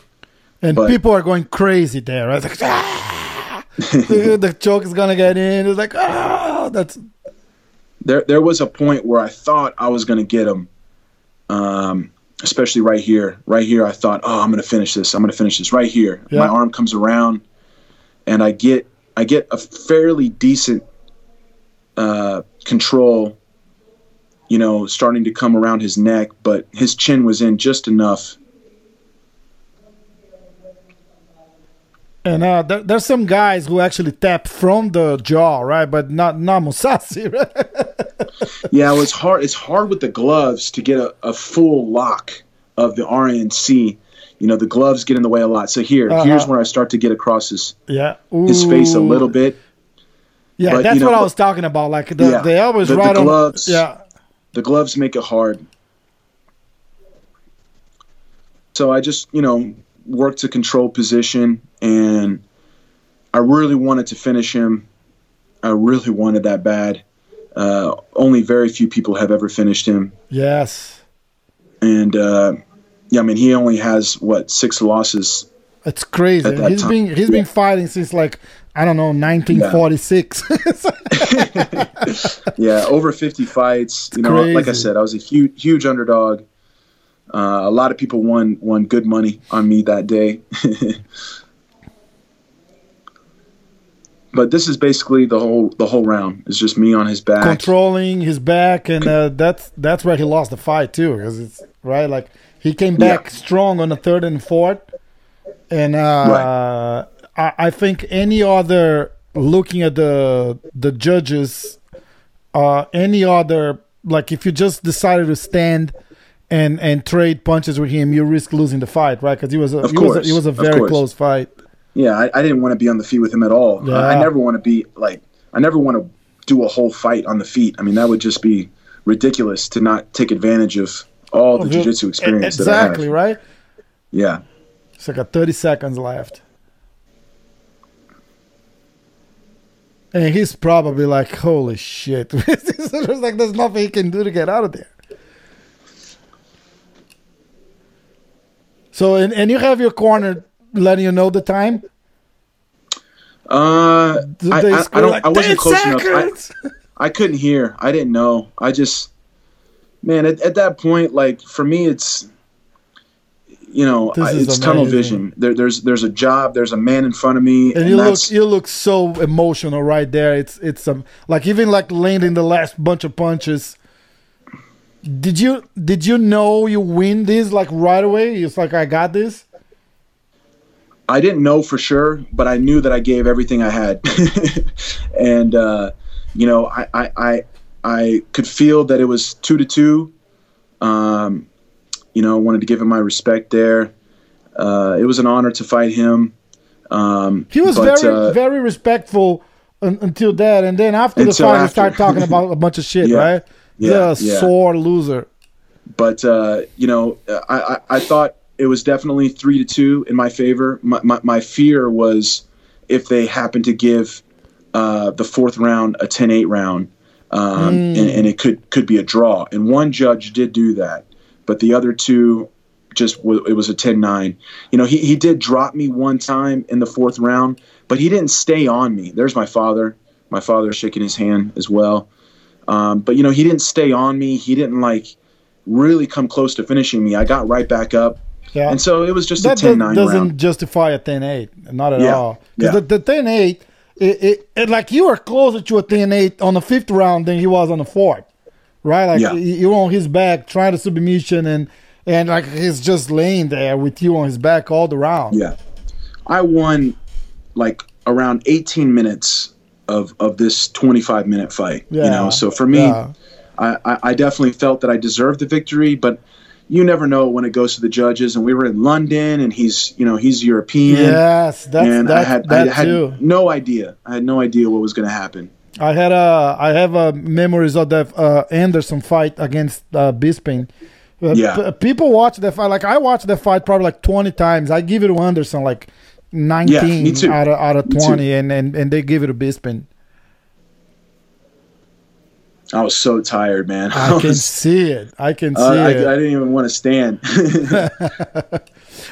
And But- people are going crazy there. Right? Like, "Ah!" the, the choke is gonna get in. It's like, ah, that's There, there was a point where I thought I was going to get him, um, especially right here. Right here, I thought, oh, I'm gonna finish this. I'm gonna finish this right here. Yeah. My arm comes around, and I get I get a fairly decent uh, control. You know, starting to come around his neck, but his chin was in just enough. And uh, there, there's some guys who actually tap from the jaw, right? But not not Mousasi, right? Yeah, it was hard. It's hard with the gloves to get a, a full lock of the RNC. You know, the gloves get in the way a lot. So here, Uh-huh. here's where I start to get across his yeah. his face a little bit. Yeah, but, that's you know, what I was talking about. Like the Yeah, the elbow is the- the gloves. on. Yeah. The gloves make it hard. So I just, you know, worked to control position, and I really wanted to finish him. I really wanted that bad. Uh, only very few people have ever finished him. Yes. and uh, yeah, I mean he only has what six losses. It's crazy. At that He's time. been he's been fighting since like I don't know 1946. Yeah, over fifty fights. You know, like I said, I was a huge huge underdog. Uh, a lot of people won won good money on me that day. but this is basically the whole the whole round. It's just me on his back. Controlling his back, and uh, that's that's where he lost the fight too, because it's right. Like he came back Yeah. strong on the third and fourth, and uh, I, I think any other looking at the the judges, uh, any other like if you just decided to stand. And, and trade punches with him, you risk losing the fight, right? Because he was a Of he was a, he was a very close fight. Yeah, I, I didn't want to be on the feet with him at all. I, I never want to be like I never want to do a whole fight on the feet. I mean, that would just be ridiculous to not take advantage of all the jiu-jitsu experience that I have. Exactly, right? Yeah. It's like a 30 seconds left. And he's probably like, holy shit. it's like there's nothing he can do to get out of there. So, and, and you have your corner letting you know the time? Uh, Did I, I, I don't. like I wasn't 10 close enough. I, seconds? I couldn't hear. I didn't know. I just, man, at, at that point, like for me, it's, you know, I, it's tunnel vision. There, there's there's a job. There's a man in front of me, and you look you look so emotional right there. It's it's um like even like landing the last bunch of punches. Did you did you know you win this like right away? It's like I got this. I didn't know for sure, but I knew that I gave everything I had, and uh, you know, I, I I I could feel that it was two to two. Um, you know, I wanted to give him my respect there. Uh, it was an honor to fight him. Um, He was but, very uh, very respectful un- until that, and then after the fight, he started talking about a bunch of shit, Yeah. right? Yeah, yeah. sore loser. but uh, you know, I, I, I thought it was definitely three to two in my favor. My, my, my fear was if they happened to give uh, the fourth round a 10-8 round, um, and, and it could could be a draw. And one judge did do that, but the other two just w- it was a 10-9. You know, he he did drop me one time in the fourth round, but he didn't stay on me. There's my father. My father shaking his hand as well. Um, but you know, he didn't stay on me. He didn't like really come close to finishing me. I got right back up. Yeah. And so it was just that a 10 does, 9 doesn't round. justify a 10-8 not at Yeah, all because yeah. the, the 10-8 it, it, it like you were closer to a 10-8 on the fifth round than he was on the fourth right like Yeah. you you on his back trying to submission and and like he's just laying there with you on his back all the round Yeah. I won like around 18 minutes of, of this 25 minute fight. Yeah, You know, so for me, yeah. I, I, definitely felt that I deserved the victory, but you never know when it goes to the judges. And we were in London, and he's you know he's European. yes that's and that, I had that I had too no idea. I had no idea what was going to happen. I had a I have a memories of that uh, Anderson fight against uh, Bisping. Uh, Yeah. p- people watch that fight. Like I watched that fight probably like twenty times. I give it to Anderson like nineteen me too. out of out of twenty, and, and and they give it a Bisping. I was so tired, man. I can was- see it. I can see uh, I, I didn't even want to stand.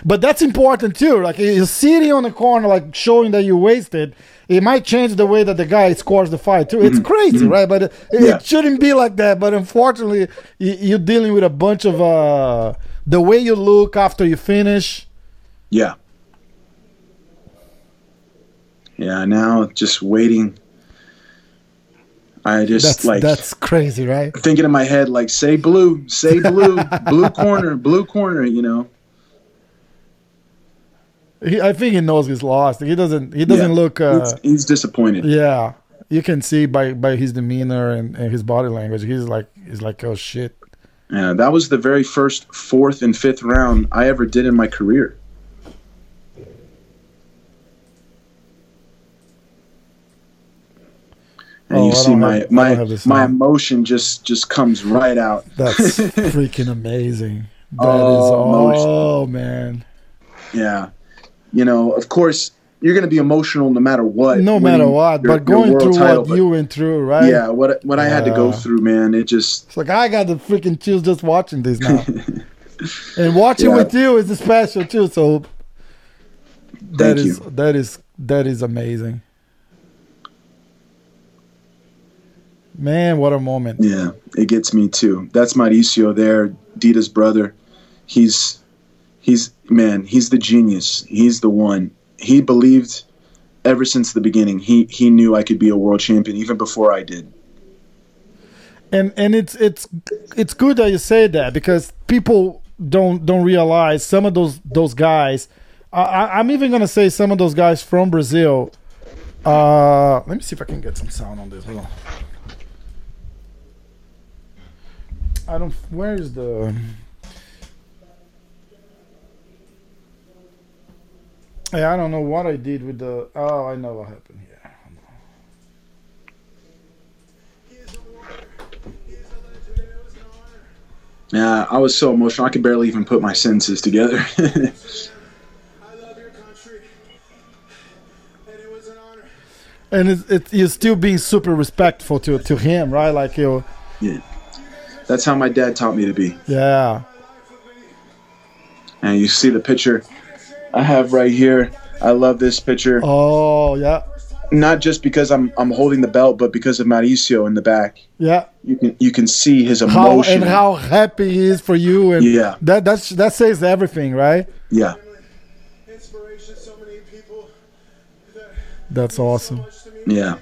But that's important too. Like you're sitting on the corner, like showing that you wasted. It might change the way that the guy scores the fight too. It's crazy, right? But it, it Mm-hmm. Shouldn't be like that. But unfortunately, you, you're dealing with a bunch of uh, the way you look after you finish. Yeah. Yeah. Now just waiting. I just That's like that's crazy, right? thinking in my head like say blue, say blue, blue corner, blue corner. You know. He, I think he knows he's lost. He doesn't. He doesn't Yeah. look. Uh, he's, he's disappointed. yeah, you can see by by his demeanor and, and his body language. He's like he's like oh shit. Yeah, that was the very first fourth and fifth round I ever did in my career. And Oh, you see my have- my my emotion just just comes right out. That's freaking amazing. That is Oh, emotion. oh man. Yeah, you know, of course you're going to be emotional no matter what. No matter what, your- but going through title, what you went through, right? Yeah, what what I had to go through, man, it just It's like I got the freaking chills just watching this now. and watching Yeah. with you is special too. So that Thank is you. that is that is amazing. Man, what a moment. Yeah, it gets me too. That's Mauricio there, Dida's brother. He's he's man, he's the genius. He's the one. He believed ever since the beginning. He he knew I could be a world champion even before I did. and and it's it's it's good that you say that because people don't don't realize some of those those guys. I, I'm even gonna say some of those guys from Brazil. Uh, let me see if I can get some sound on this. Hold on. I don't. Where is the? I don't know what I did with the. Oh, I know what happened here. Yeah, I was so emotional. I could barely even put my sentences together. I love your country. And it was an honor. and it's, it's you're still being super respectful to to him, right? Like you, yeah. That's how my dad taught me to be. yeah, And you see the picture I have right here. I love this picture. oh yeah, Not just because I'm I'm holding the belt, but because of Mauricio in the back. yeah. You can you can see his emotion How and how happy he is for you, and Yeah. that that's that says everything, right? yeah. Inspiration, so many people that That's awesome. much to me. Yeah.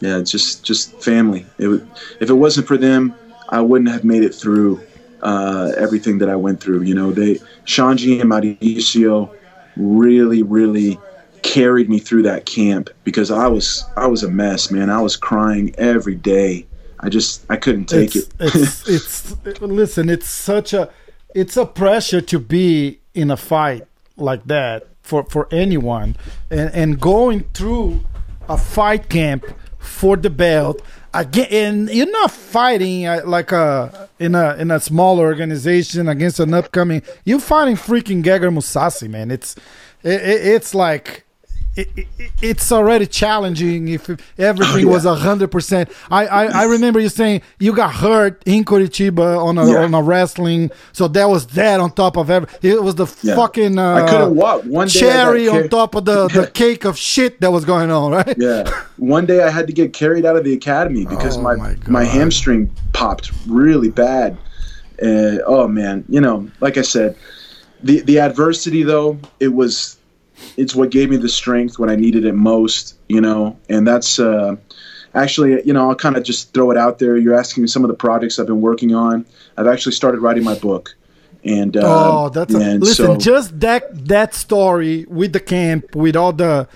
Yeah, it's just just family. It would, if it wasn't for them, I wouldn't have made it through uh, everything that I went through. You know, they Shanji and Mauricio really, really carried me through that camp because I was I was a mess, man. I was crying every day. I just I couldn't take it's, it. it's it's listen. It's such a it's a pressure to be in a fight like that for for anyone, and and going through a fight camp for the belt again. You're not fighting uh, like a in a in a small organization against an upcoming. You're fighting freaking Gegard Mousasi, man. It's it, it, it's like it, it, it's already challenging if everything was a hundred percent. I, I I remember you saying you got hurt in Curitiba on a Yeah. on a wrestling, so that was that on top of every. It was the Yeah. fucking uh, I couldn't walk. One day I got cherry on top of the the cake of shit that was going on, right? Yeah. One day I had to get carried out of the academy because Oh my my my, hamstring popped really bad. Uh, oh man, you know, like I said, the the adversity though it was, it's what gave me the strength when I needed it most. You know, and that's uh, actually you know I'll kind of just throw it out there. You're asking me some of the projects I've been working on. I've actually started writing my book, and uh, Oh, that's a, and listen. so- just that that story with the camp, with all the.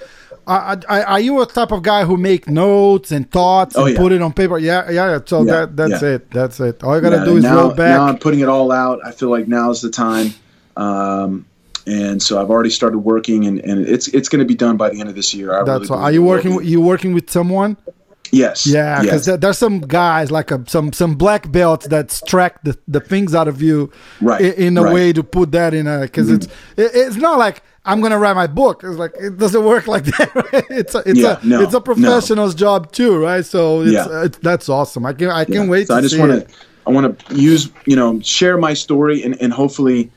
I, I, are you a type of guy who make notes and thoughts Oh, and yeah. put it on paper? Yeah, yeah. yeah. So Yeah, that that's yeah. it. That's it. All you gotta do is now, roll back. Now I'm putting it all out. I feel like now's the time. Um, and so I've already started working, and, and it's it's going to be done by the end of this year. I That's really. Are you working? with- You working with someone? Yes. Yeah, because yes. there's some guys like a, some some black belts that extract the, the things out of you Right, in, in a right. Mm-hmm. way to put that in a because it's it, it's not like I'm gonna write my book. It's like it doesn't work like that. Right? It's a it's Yeah, a no, it's a professional's job too, right? So it's, Yeah. it's that's awesome. I can I can Yeah. wait So to I just want to I want to use you know share my story and, and hopefully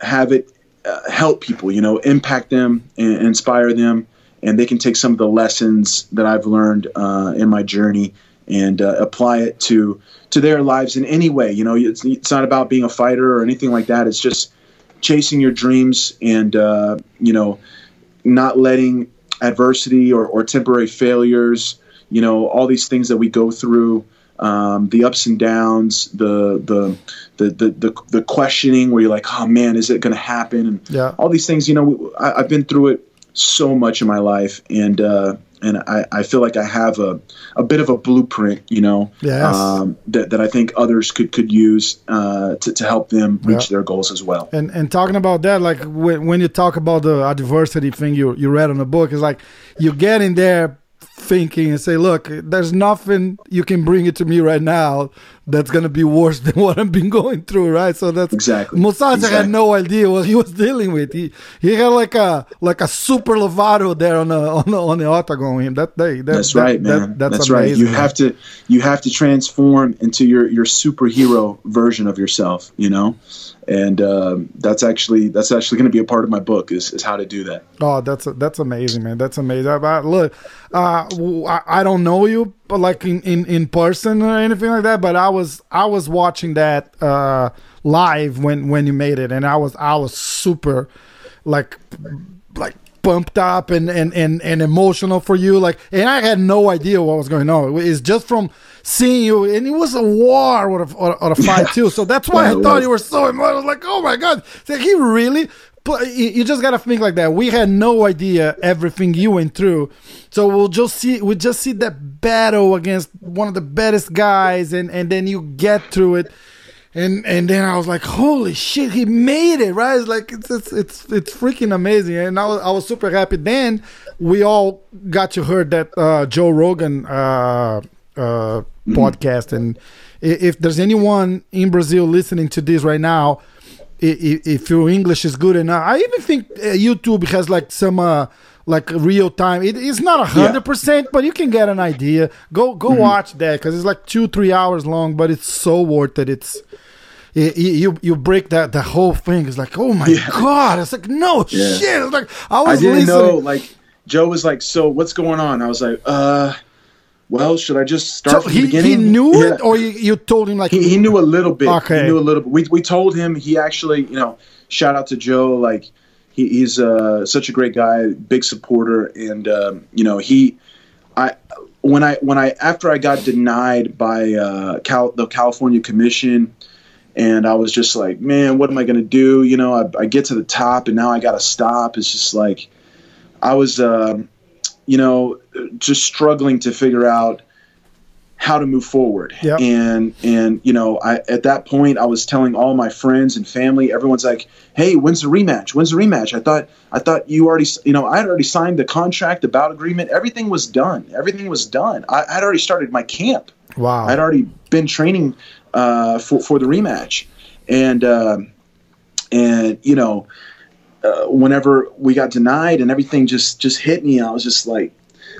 have it uh, help people. You know, impact them and inspire them, and they can take some of the lessons that I've learned uh, in my journey and uh, apply it to to their lives in any way. You know, it's, it's not about being a fighter or anything like that. It's just chasing your dreams and uh, you know not letting adversity or, or temporary failures you know all these things that we go through um, the ups and downs the the, the the the the questioning where you're like oh man is it going to happen and Yeah. all these things you know I, i've been through it so much in my life and uh and I, I feel like I have a, a bit of a blueprint, you know, Yes. um, that, that I think others could, could use uh, to, to help them reach Yeah. their goals as well. And and talking about that, like when, when you talk about the adversity thing you you read on the book, is like you get in there thinking and say, look, there's nothing you can bring it to me right now that's gonna be worse than what I've been going through, right? So that's Exactly. Mousasi had no idea what he was dealing with. He he had like a like a super Lovato there on the on the, on the octagon with him that day. That, That's that- right, that- man. that's that's right. You man. have to you have to transform into your your superhero version of yourself, you know, and um, that's actually that's actually going to be a part of my book is, is how to do that. Oh, that's that's amazing, man. That's amazing. But look, uh, I, I don't know you, but like in, in, in person or anything like that. But I was I was watching that uh, live when when you made it, and I was I was super like like pumped up and, and, and, and emotional for you like and i had no idea what was going on. It's just from seeing you and it was a war or a, or, or a fight too. So that's why i thought you were so emotional. Like oh my god. Like he really pl- you just gotta think like that. We had no idea everything you went through. So we'll just see we just see that battle against one of the baddest guys and and then you get through it. And and then I was like, holy shit, he made it, right? It's like it's it's it's, it's freaking amazing, and I was, I was super happy. Then. We all got to hear that uh, Joe Rogan uh, uh, podcast, and if there's anyone in Brazil listening to this right now, if your English is good enough, I even think uh, YouTube has like some. Uh, like real time, it, it's not a hundred percent, but you can get an idea. Go go watch that because it's like two three hours long, but it's so worth it. It's you you, you break that the whole thing. It's like oh my Yeah. god! It's like no Yeah. shit. It's like I I was didn't listening. know like Joe was like, so what's going on? I was like, uh, well, should I just start So from he, the beginning? he knew Yeah. it, or you, you told him like he, he knew a little bit. Okay. He knew a little bit. We, we told him he actually, you know, shout out to Joe. Like he, he's uh, such a great guy, big supporter, and um, you know he, I when I when I after I got denied by uh, Cal, the California Commission. And I was just like, man, what am I going to do? You know, I, I get to the top and now I got to stop. It's just like, I was, um, you know, just struggling to figure out how to move forward. Yep. And and you know, I at that point I was telling all my friends and family, everyone's like, "Hey, when's the rematch? When's the rematch?" I thought I thought you already, you know, I had already signed the contract, the bout agreement. Everything was done. Everything was done. I had already started my camp. wow. I'd already been training uh, for for the rematch, and um, and you know, uh, whenever we got denied and everything just just hit me, I was just like,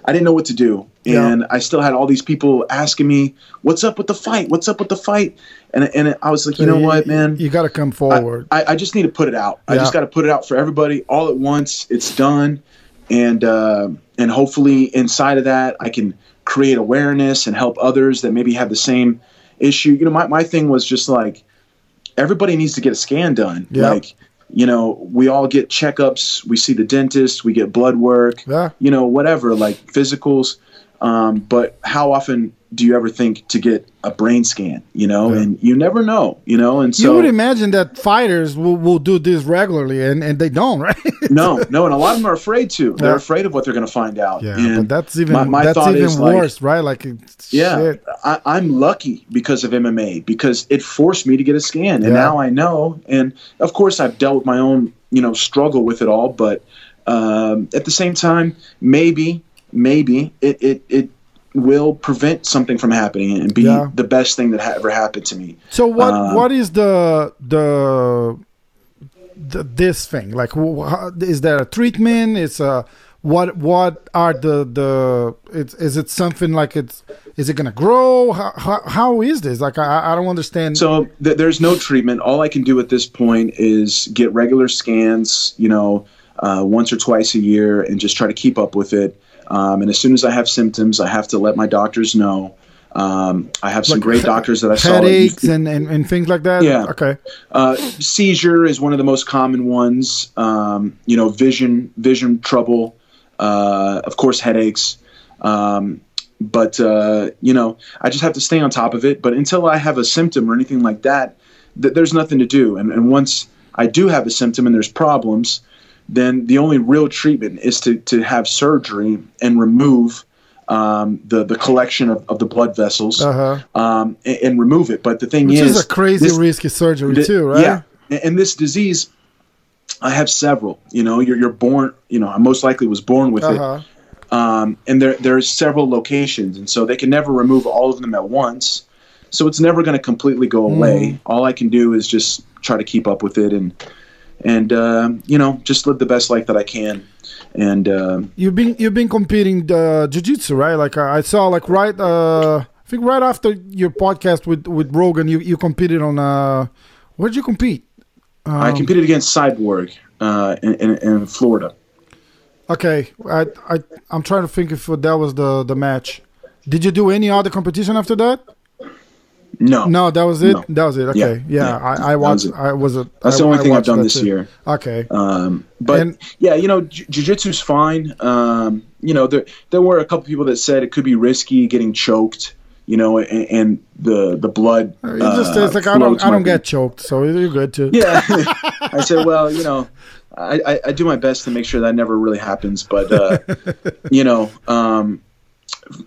I didn't know what to do, Yeah. and I still had all these people asking me, "What's up with the fight? What's up with the fight?" And and I was like, you know what, man, You got to come forward. I, I just need to put it out. I just got to put it out for everybody all at once. It's done, and uh, and hopefully inside of that, I can create awareness and help others that maybe have the same issue. You know, my my thing was just like everybody needs to get a scan done. Yeah. Like you know, we all get checkups. We see the dentist. We get blood work. Yeah. You know, whatever like physicals. Um, but how often do you ever think to get a brain scan? You know, Yeah. and you never know. You know, and so you would imagine that fighters will, will do this regularly, and, and they don't, right? no, no, and a lot of them are afraid to. They're Yeah. afraid of what they're going to find out. yeah, and but that's even my, my that's thought even is like, worse, right? Like, yeah, shit. I, I'm lucky because of MMA because it forced me to get a scan, and Yeah. now I know. And of course, I've dealt with my own, you know, struggle with it all. But um, at the same time, maybe, maybe it it, it will prevent something from happening and be Yeah. the best thing that ha- ever happened to me. So what Um, what is the the, the this thing like? how- Is there a treatment? It's a what what are the the it's is it something like it's is it gonna grow? How how, how is this? Like I I don't understand. So th- there's no treatment. All I can do at this point is get regular scans, you know, uh, once or twice a year, and just try to keep up with it. Um, and as soon as I have symptoms, I have to let my doctors know. Um, I have some Like great doctors that I saw. at Headaches and, and, and things like that. Yeah. Okay. Uh, seizure is one of the most common ones. Um, you know, vision, vision trouble. Uh, of course, headaches. Um, but uh, you know, I just have to stay on top of it. But until I have a symptom or anything like that, th- there's nothing to do. And, and once I do have a symptom and there's problems, then the only real treatment is to to have surgery and remove. Um, the the collection of, of the blood vessels Uh-huh. um, and, and remove it. But the thing Which is, is a crazy this- risky surgery the- too, right? Yeah, and, this disease, I have several. You know, you're you're born. You know, I most likely was born with Uh-huh. it. Um, and there there's several locations, and so they can never remove all of them at once. So it's never going to completely go Mm. away. All I can do is just try to keep up with it and and um, you know just live the best life that I can. And um, You've been you've been competing uh, jiu-jitsu, right? Like I I saw like right uh I think right after your podcast with with Rogan, you you competed on uh where'd you compete? I Um, competed against Cyborg uh, in, in, in Florida. Okay, I I I'm trying to think if that was the the match. Did you do any other competition after that? No, No, that was it. No. That was it. Okay, yeah, yeah, I I that was. I was a. that's I- the only I thing I've done this too. year. Okay. Um, but And- yeah, you know, j- jiu-jitsu's fine. Um, you know, there there were a couple people that said it could be risky getting choked. You know, and, and the the blood. It just uh, it's like I don't I don't get choked, so you're good too. Yeah, I said, well, you know, I, I, I do my best to make sure that never really happens, but uh, you know, um,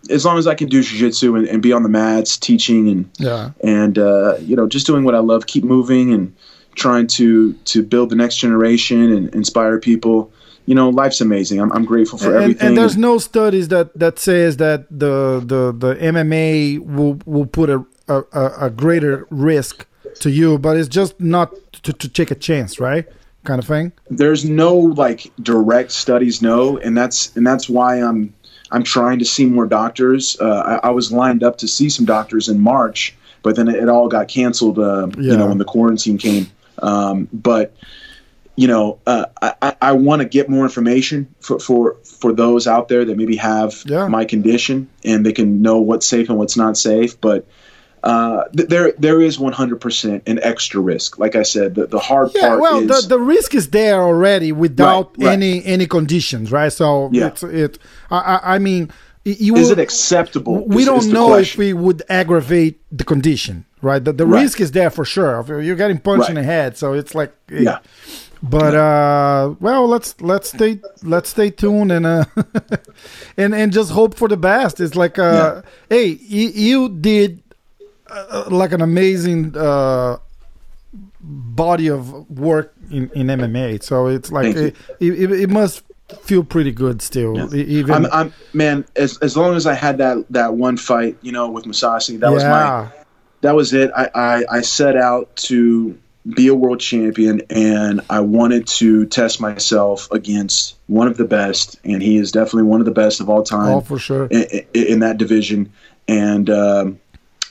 as long as I can do jiu-jitsu and, and be on the mats, teaching and Yeah. and uh, you know just doing what I love, keep moving and trying to to build the next generation and inspire people. You know, life's amazing. I'm, I'm grateful for and, everything. and there's no studies that that says that the the the MMA will will put a a, a a greater risk to you, but it's just not to, to take a chance, right? Kind of thing. there's no like direct studies, no, and that's and that's why I'm I'm trying to see more doctors. Uh, I, I was lined up to see some doctors in March, but then it all got canceled. Uh, You know, when the quarantine came. Um, but you know, uh, I, I- I want to get more information for, for for those out there that maybe have Yeah. my condition and they can know what's safe and what's not safe. But uh, th- there there is 100% an extra risk. Like I said, the, the hard Yeah, part well, is the, the risk is there already without Right, right. any any conditions, right? So Yeah. it's it. I, I, mean, you is will- it acceptable? we is- don't is know if we would aggravate the condition, right? The, the Right. risk is there for sure. You're getting punched in the head, so it's like Yeah. But uh, well, let's let's stay let's stay tuned and uh, and and just hope for the best. It's like uh, hey, you, you did uh, like an amazing uh, body of work in, in MMA. So it's like it, it, it must feel pretty good still. E- Even I'm, I'm man. As as long as I had that that one fight, you know, with Mousasi, that was my that was it. I, I I set out to be a world champion, and I wanted to test myself against one of the best, and he is definitely one of the best of all time all for sure. in, in, in that division, and. Um,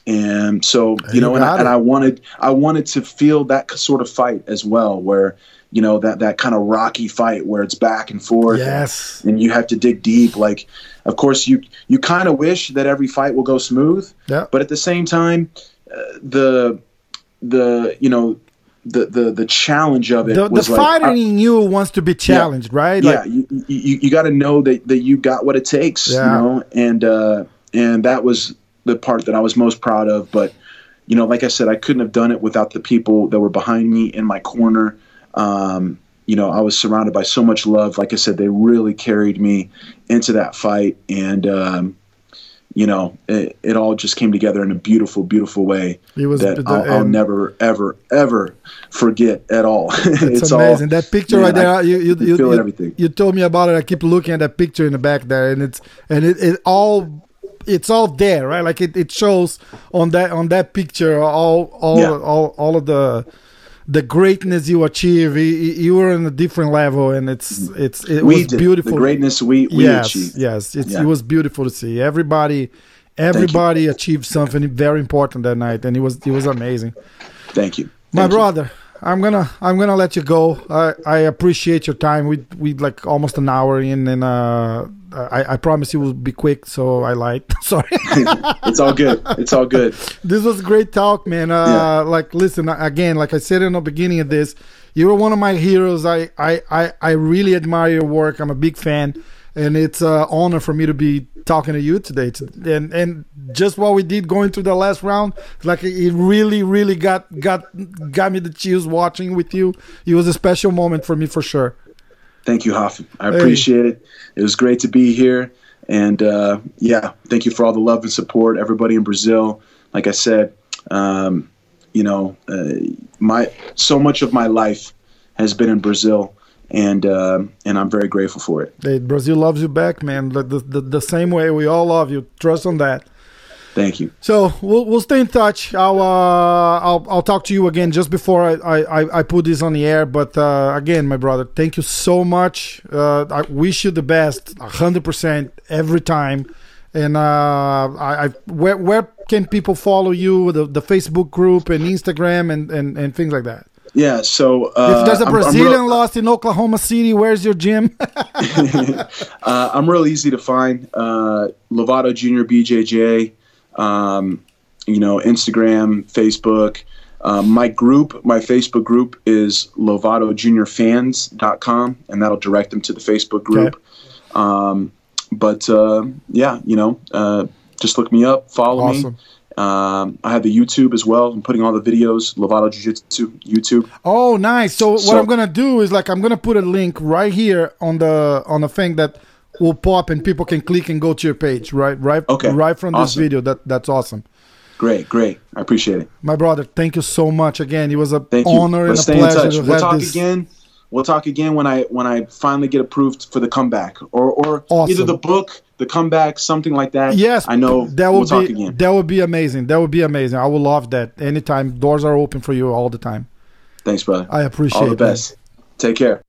and so you You know, and I, and. I wanted, I wanted to feel that sort of fight as well, where you know that that kind of rocky fight where it's back and forth, Yes. and you have to dig deep. Like, of course, you you kind of wish that every fight will go smooth, Yeah. but at the same time, uh, the the you know the the the challenge of it The, the like, fighter I- in you wants to be challenged, right? yeah, you you, you got to know that, that you got what it takes, Yeah. you know, and uh, and that was the part that I was most proud of. But you know, like I said, I couldn't have done it without the people that were behind me in my corner. Um, you know, I was surrounded by so much love. Like I said, they really carried me into that fight, and um, you know, it, it all just came together in a beautiful, beautiful way It was that the- I'll, I'll never, ever, ever forget at all. It's, it's amazing. all that picture man, right there. I you you, you, feel you, everything. you told me about it. I keep looking at that picture in the back there, and it's and it, it all it's all there, right? Like it, it shows on that on that picture all all Yeah. all, all of the the greatness you achieve. You, you were on a different level, and it's it's it we was did beautiful. the greatness we, we yes, achieved. yes, it's, Yeah. it was beautiful to see. Everybody, everybody achieved something very important that night, and it was it was amazing. Thank you. My Thank you. brother, I'm gonna I'm gonna let you go. I I appreciate your time. We we like almost an hour in, and uh, I, I promise you will be quick, so I lied. Sorry. it's all good. It's all good. this was great talk, man. Uh, Yeah. Like, listen again. Like I said in the beginning of this, you were one of my heroes. I, I, I, I really admire your work. I'm a big fan, and it's an honor for me to be talking to you today. And and just what we did going through the last round, like it really, really got got got me the chills watching with you. It was a special moment for me for sure. Thank you, Hoff. I appreciate it. It was great to be here. And uh, yeah, thank you for all the love and support, everybody in Brazil. Like I said, um, you know, uh, my so much of my life has been in Brazil, and uh, and I'm very grateful for it. Hey, Brazil loves you back, man. The, the, the same way we all love you. Trust on that. Thank you. So we'll we'll stay in touch. I'll uh, I'll I'll talk to you again just before I I, I put this on the air. But uh, again, my brother, thank you so much. Uh, I wish you the best, hundred percent every time. And uh, I, I where where can people follow you? The the Facebook group and Instagram and and, and things like that. Yeah. So uh, If there's a I'm- I'm Brazilian real- lost in Oklahoma City, where's your gym? uh, I'm real easy to find. Uh, Lovato Junior BJJ, um, you know, Instagram, Facebook. Um, my group, my Facebook group is LovatoJuniorFans.com, and that'll direct them to the Facebook group. Um, but uh, yeah, you know, uh, just look me up, follow Awesome. me. Um, I have the YouTube as well. I'm putting all the videos, Lovato Jiu Jitsu YouTube. Oh, nice. So, what I'm gonna do is like I'm gonna put a link right here on the on the thing that will pop and people can click and go to your page. Right, right, Okay. right from this video. That that's awesome, Great, great. I appreciate it. my brother. Thank you so much again. It was a Thank you. honor and a pleasure to We'll talk this. again. We'll talk again when I when I finally get approved for the comeback, or or Awesome. either the book, the comeback, something like that. Yes, I know. that we'll would talk be that would be amazing. That would be amazing. I would love that. Anytime, doors are open for you all the time. Thanks, brother. I appreciate all the it, man. best. Take care.